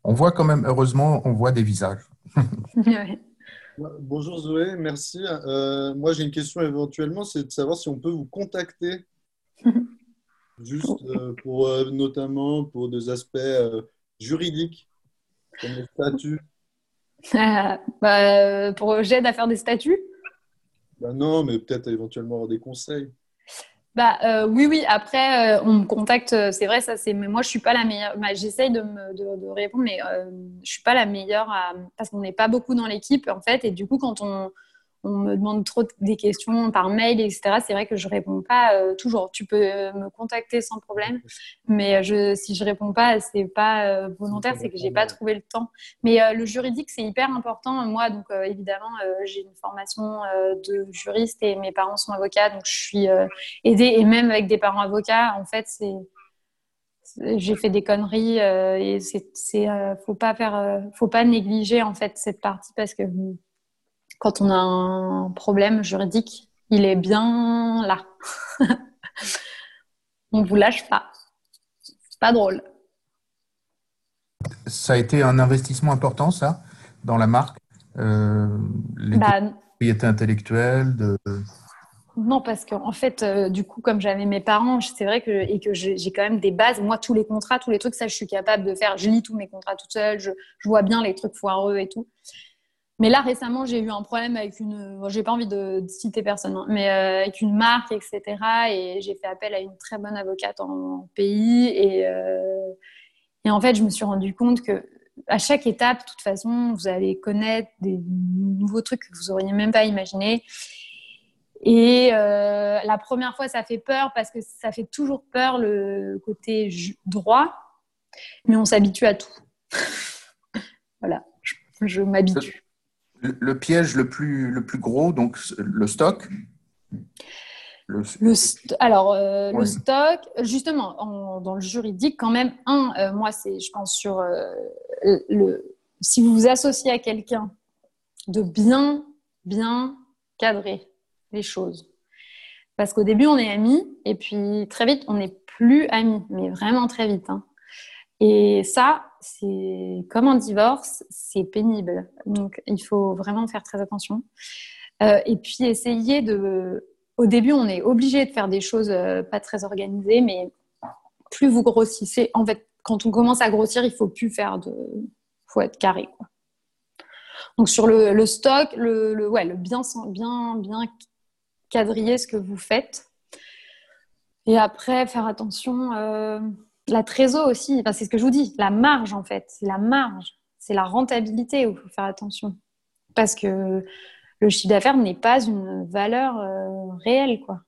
On voit quand même, heureusement, on voit des visages. Bonjour Zoé, merci. Euh, moi, j'ai une question éventuellement, c'est de savoir si on peut vous contacter, juste euh, pour euh, notamment pour des aspects juridiques, comme le statut. bah, Pour j'aide à faire des statuts bah Non, mais peut-être éventuellement avoir des conseils. Bah euh, oui, oui. Après, euh, on me contacte. Euh, c'est vrai, ça. C'est. Mais moi, je suis pas la meilleure. Bah, J'essaye de me de, répondre, mais euh, je suis pas la meilleure parce qu'on n'est pas beaucoup dans l'équipe en fait. Et du coup, quand on on me demande trop des questions par mail, etc. C'est vrai que je réponds pas euh, toujours. Tu peux euh, me contacter sans problème, mais euh, je, si je réponds pas, c'est pas volontaire, c'est que j'ai pas trouvé le temps. Mais le juridique, c'est hyper important. Moi, donc évidemment, j'ai une formation de juriste et mes parents sont avocats, donc je suis aidée et même avec des parents avocats, en fait, c'est j'ai fait des conneries et c'est faut pas faire faut pas négliger en fait cette partie parce que quand on a un problème juridique, il est bien là. on ne vous lâche pas. C'est pas drôle. Ça a été un investissement important, ça, dans la marque euh, Les bah, propriétés intellectuelles de... Non, parce qu'en en fait, euh, du coup, comme j'avais mes parents, c'est vrai que et que j'ai quand même des bases. Moi, tous les contrats, tous les trucs, ça, je suis capable de faire. Je lis tous mes contrats toute seule. Je, je vois bien les trucs foireux et tout. Mais là, récemment, j'ai eu un problème avec une. J'ai pas envie de, citer personne, hein, mais euh, avec une marque, etc. Et j'ai fait appel à une très bonne avocate en, pays. Et, euh, et, en fait, je me suis rendu compte que à chaque étape, de toute façon, vous allez connaître des nouveaux trucs que vous auriez même pas imaginé. Et euh, la première fois, ça fait peur parce que ça fait toujours peur le côté droit, mais on s'habitue à tout. voilà, je m'habitue le piège le plus, le plus gros, donc le stock le... alors, euh, le stock, justement, dans le juridique, quand même, un, euh, moi, c'est, je pense, sur euh, le. Si vous vous associez à quelqu'un, de bien, bien cadrer les choses. Parce qu'au début, on est amis, et puis très vite, on n'est plus amis, mais vraiment très vite. Hein. Et ça, c'est comme un divorce, c'est pénible. Donc, il faut vraiment faire très attention. Euh, et puis, essayer de. Au début, on est obligé de faire des choses euh, pas très organisées, mais plus vous grossissez, en fait, quand on commence à grossir, il faut plus faire de. Il faut être carré. Donc, sur le, stock, le, ouais, le bien, bien, bien quadriller ce que vous faites. Et après, faire attention. Euh, la trésor aussi, c'est ce que je vous dis, la marge en fait, c'est la marge, c'est la rentabilité où il faut faire attention. Parce que le chiffre d'affaires n'est pas une valeur euh, réelle. quoi.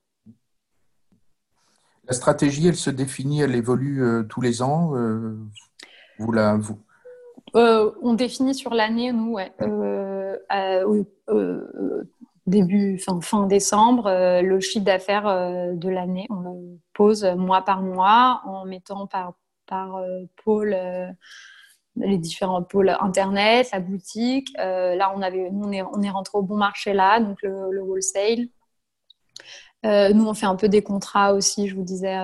La stratégie, elle se définit, elle évolue euh, tous les ans. Euh, vous la, vous... on définit sur l'année, nous, ouais début, fin, fin décembre, euh, le chiffre d'affaires euh, de l'année. On le pose mois par mois en mettant par, par euh, pôle les différents pôles internet, la boutique. là, on, avait, on, est, on est rentré au bon marché là, donc le, le wholesale. nous, on fait un peu des contrats aussi, je vous disais,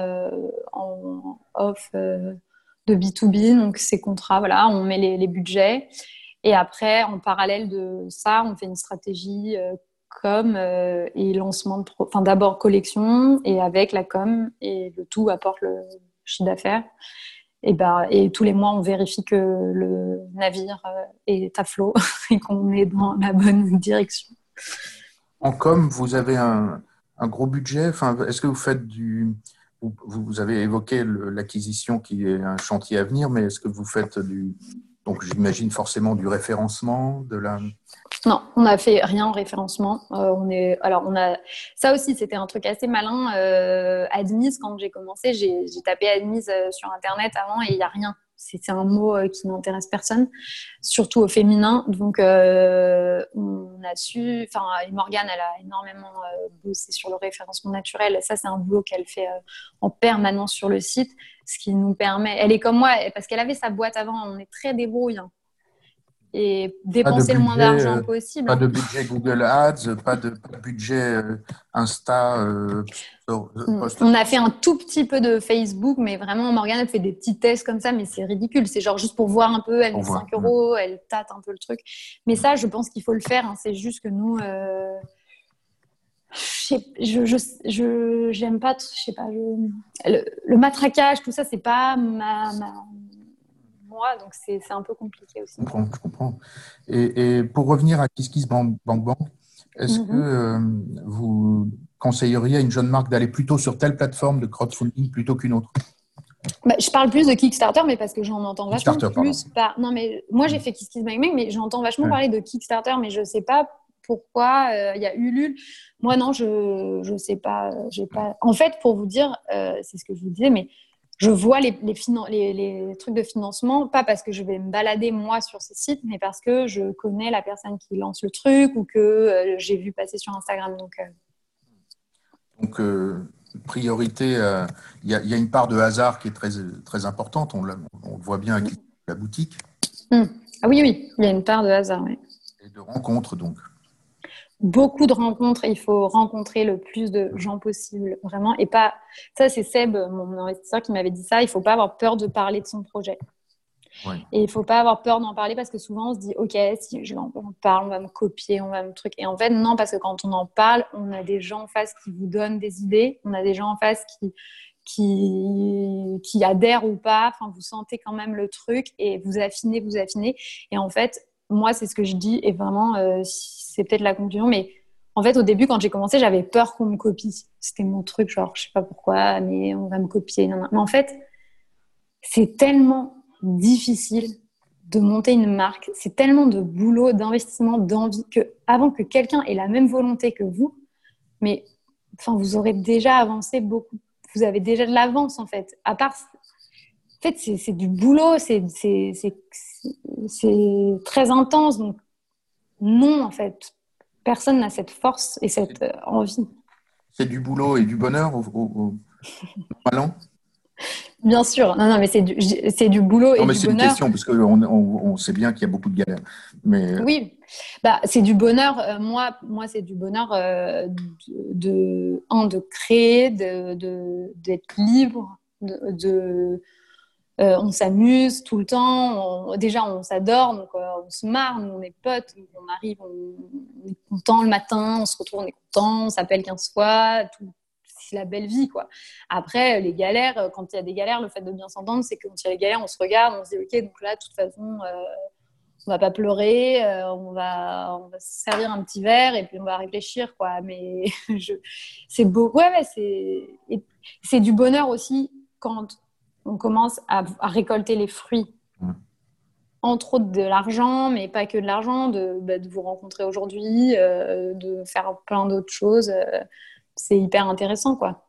en off de B2B. Donc, ces contrats, voilà, on met les, budgets. Et après, en parallèle de ça, on fait une stratégie com euh, et lancement de enfin d'abord collection et avec la com et le tout apporte le chiffre d'affaires et ben et tous les mois on vérifie que le navire euh, est à flot et qu'on est dans la bonne direction. En com, vous avez un, gros budget? Enfin, est-ce que vous faites du vous avez évoqué l'acquisition qui est un chantier à venir, mais est-ce que vous faites du donc j'imagine forcément du référencement, de la. Non, on n'a fait rien en référencement. Euh, on est, alors on a, ça aussi c'était un truc assez malin. Euh, admise quand j'ai commencé, j'ai tapé admise euh, sur internet avant et il n'y a rien c'est un mot qui n'intéresse personne, surtout au féminin. Donc, on a su, enfin, Morgane, elle a énormément bossé sur le référencement naturel. Ça, c'est un boulot qu'elle fait en permanence sur le site, ce qui nous permet. Elle est comme moi, parce qu'elle avait sa boîte avant. On est très débrouille. Hein et dépenser le moins d'argent euh, possible. Pas de budget Google Ads, pas de, budget euh, Insta. Euh, on a fait un tout petit peu de Facebook, mais vraiment, Morgane a fait des petits tests comme ça, mais c'est ridicule. C'est genre juste pour voir un peu, elle met 5 euros, elle tâte un peu le truc. Mais ça, je pense qu'il faut le faire. Hein. C'est juste que nous. Je je j'aime pas je sais pas le, matraquage tout ça c'est pas ma, ma mois, donc c'est un peu compliqué aussi. Je comprends, je comprends. Et, pour revenir à KissKissBankBank, Bank Bank, est-ce mm-hmm. que euh, vous conseilleriez à une jeune marque d'aller plutôt sur telle plateforme de crowdfunding plutôt qu'une autre? Bah, je parle plus de Kickstarter, mais parce que j'en entends vachement plus. Non, mais moi j'ai mm. fait KissKissBankBank, mais j'entends vachement parler de Kickstarter, mais je ne sais pas pourquoi euh, il y a Ulule. Moi non, je je sais pas, j'ai pas. En fait, pour vous dire, euh, c'est ce que je vous disais, mais je vois les, les, les, trucs de financement, pas parce que je vais me balader moi sur ces sites, mais parce que je connais la personne qui lance le truc ou que euh, j'ai vu passer sur Instagram. Donc, donc priorité, il y, y, a une part de hasard qui est très, très importante. On, on le voit bien avec la boutique. Hum. Ah oui, oui, il y a une part de hasard. Oui. Et de rencontres, donc beaucoup de rencontres. Il faut rencontrer le plus de gens possible, vraiment. Et pas. Ça, c'est Seb, mon investisseur, qui m'avait dit ça. Il faut pas avoir peur de parler de son projet. Et il faut pas avoir peur d'en parler parce que souvent on se dit ok si je en parle on va me copier on va me truc et en fait non parce que quand on en parle on a des gens en face qui vous donnent des idées on a des gens en face qui qui, qui adhèrent ou pas enfin vous sentez quand même le truc et vous affinez vous affinez et en fait moi c'est ce que je dis et vraiment euh, c'est peut-être la conclusion, mais en fait, au début, quand j'ai commencé, j'avais peur qu'on me copie. C'était mon truc, genre, je sais pas pourquoi, mais on va me copier. Mais en fait, c'est tellement difficile de monter une marque, c'est tellement de boulot, d'investissement, d'envie, que avant que quelqu'un ait la même volonté que vous, mais enfin, vous aurez déjà avancé beaucoup. Vous avez déjà de l'avance, en fait. À part, en fait, c'est du boulot, c'est très intense. Donc, non, en fait. Personne n'a cette force et cette euh, envie. C'est du boulot et du bonheur au, au, Bien sûr, non, non, mais c'est du, c'est du boulot non, et mais c'est une question parce qu'on on, sait bien qu'il y a beaucoup de galères. Mais... Euh, oui, bah, c'est du bonheur. Euh, moi, moi, c'est du bonheur de, de, de créer, de, d'être libre, de, euh, on s'amuse tout le temps. déjà, on s'adore, euh, on se marre, nous, on est potes. On arrive, on, est content le matin, on se retrouve, on est content, on s'appelle 15 fois. c'est la belle vie, quoi. Après, les galères, euh, quand il y a des galères, le fait de bien s'entendre, c'est que quand il y a des galères, on se regarde, on se dit, OK, donc là, de toute façon, on va pas pleurer, on, va, on va se servir un petit verre et puis on va réfléchir, quoi. Mais c'est beau. Ouais, ouais c'est du bonheur aussi quand on commence à, récolter les fruits. Entre autres de l'argent, mais pas que de l'argent, de, bah, vous rencontrer aujourd'hui, euh, de faire plein d'autres choses. Euh, c'est hyper intéressant, quoi.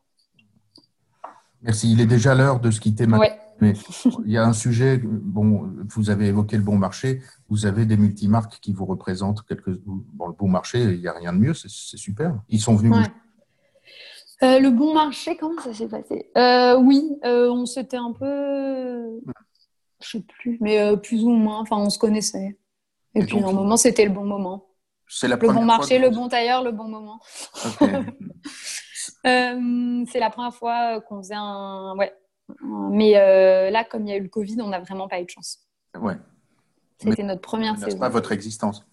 Merci. Il est déjà l'heure de se quitter maintenant. Mais il y a un sujet, bon, vous avez évoqué le bon marché, vous avez des multimarques qui vous représentent quelques. Bon, le bon marché, il n'y a rien de mieux, c'est super. Ils sont venus euh, le bon marché, comment ça s'est passé? Euh, Oui, euh, on s'était un peu, je sais plus, mais plus ou moins. Enfin, on se connaissait. Et, puis, à un moment, c'était le bon moment. C'est la le bon marché, le bon tailleur, le bon moment. c'est la première fois qu'on faisait un, ouais. Mais là, comme il y a eu le Covid, on n'a vraiment pas eu de chance. Ouais. C'était notre première saison. pas votre existence?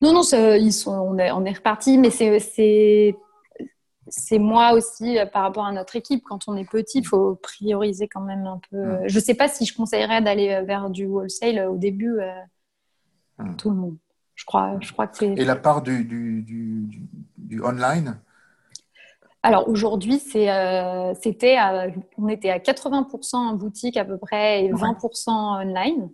Non, non, ils sont, on est, on est reparti, mais c'est c'est moi aussi euh, par rapport à notre équipe. Quand on est petit, il faut prioriser quand même un peu. Je ne sais pas si je conseillerais d'aller euh, vers du wholesale euh, au début. Tout le monde. Je crois, je crois que c'est. Et la part du, du, du, online? Alors aujourd'hui, c'était, on était à 80% en boutique à peu près et 20% online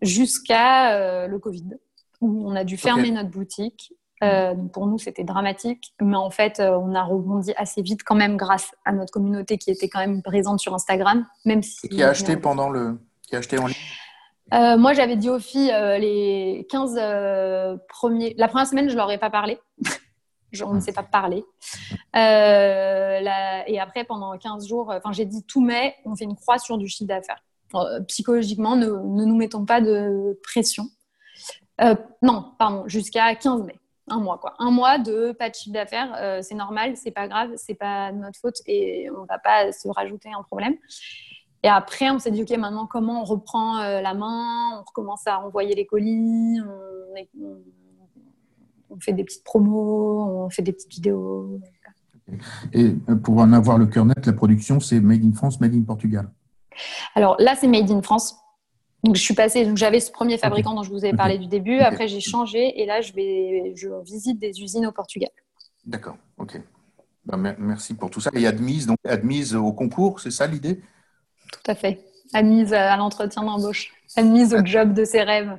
jusqu'à le Covid où on a dû fermer notre boutique euh, pour nous, c'était dramatique, mais en fait, euh, on a rebondi assez vite quand même grâce à notre communauté qui était quand même présente sur Instagram, même si. qui a acheté pendant le, qui a acheté en ligne. Euh, moi, j'avais dit aux filles les 15 premiers. La première semaine, je leur ai pas parlé. on ne sait pas parler. Et après, pendant 15 jours, enfin, j'ai dit tout mai, on fait une croix sur du chiffre d'affaires. psychologiquement, ne, ne, nous mettons pas de pression. non, pardon, jusqu'à 15 mai un mois quoi. Un mois de pas de chiffre d'affaires, euh, c'est normal, c'est pas grave, c'est pas notre faute et on va pas se rajouter un problème. Et après, on s'est dit, OK, maintenant, comment on reprend euh, la main On recommence à envoyer les colis, on, fait des petites promos, on fait des petites vidéos. Et pour en avoir le cœur net, la production, c'est Made in France, Made in Portugal? Alors là, c'est Made in France. Donc, je suis passée. Donc, j'avais ce premier fabricant dont je vous ai parlé du début. Après, j'ai changé et là, je vais, je visite des usines au Portugal. D'accord. Ok. Ben, merci pour tout ça. Et admise, donc admise au concours, c'est ça l'idée? Tout à fait. Admise à l'entretien d'embauche. Admise au job de ses rêves.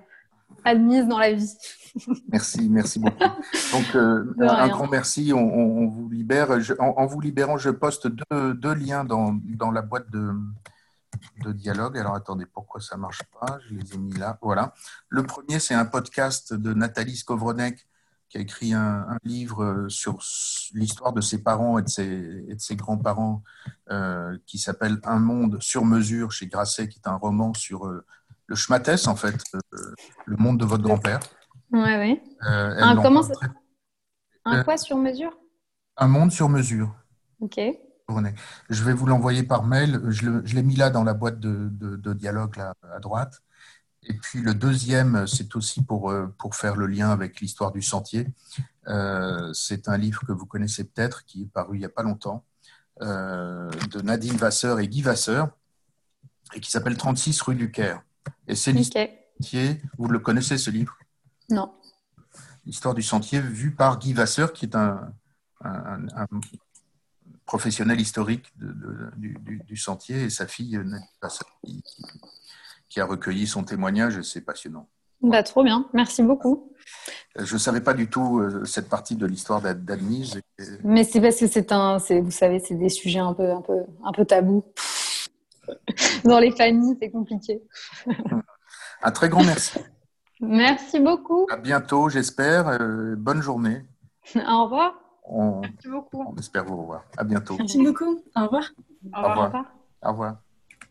Admise dans la vie. Merci, merci beaucoup. Donc, euh, un grand merci. On, vous libère. en, vous libérant, je poste deux, liens dans, dans, la boîte de, de dialogue. Alors, attendez, pourquoi ça ne marche pas? Je les ai mis là. Voilà. Le premier, c'est un podcast de Nathalie Skowronek qui a écrit un, livre euh, sur l'histoire de ses parents et de ses, grands-parents euh, qui s'appelle Un monde sur mesure chez Grasset, qui est un roman sur euh, le schmattès, en fait, le monde de votre grand-père. Oui, oui. un, comment un quoi sur mesure? Un monde sur mesure. Ok. Je vais vous l'envoyer par mail. Je l'ai mis là dans la boîte de, de dialogue là, à droite. Et puis le deuxième, c'est aussi pour, euh, pour faire le lien avec l'histoire du sentier. Euh, c'est un livre que vous connaissez peut-être, qui est paru il n'y a pas longtemps, euh, de Nadine Vasseur et Guy Vasseur, et qui s'appelle 36 rue du Caire. Et c'est l'histoire du sentier. Vous le connaissez ce livre? Non. L'histoire du sentier vue par Guy Vasseur, qui est un, professionnel historique du, du, sentier, et sa fille Vasseur, qui a recueilli son témoignage c'est passionnant. Bah, trop bien, merci beaucoup. Euh, je ne savais pas du tout euh, cette partie de l'histoire d'Admise. Mais c'est parce que c'est un, vous savez, c'est des sujets un peu, un peu, un peu tabous. Dans les familles, c'est compliqué. un très grand merci. Merci beaucoup. À bientôt, j'espère. Euh, bonne journée. Au revoir. Merci beaucoup. On espère vous revoir. À bientôt. Merci beaucoup. Au revoir. Au revoir. Au revoir. Au revoir.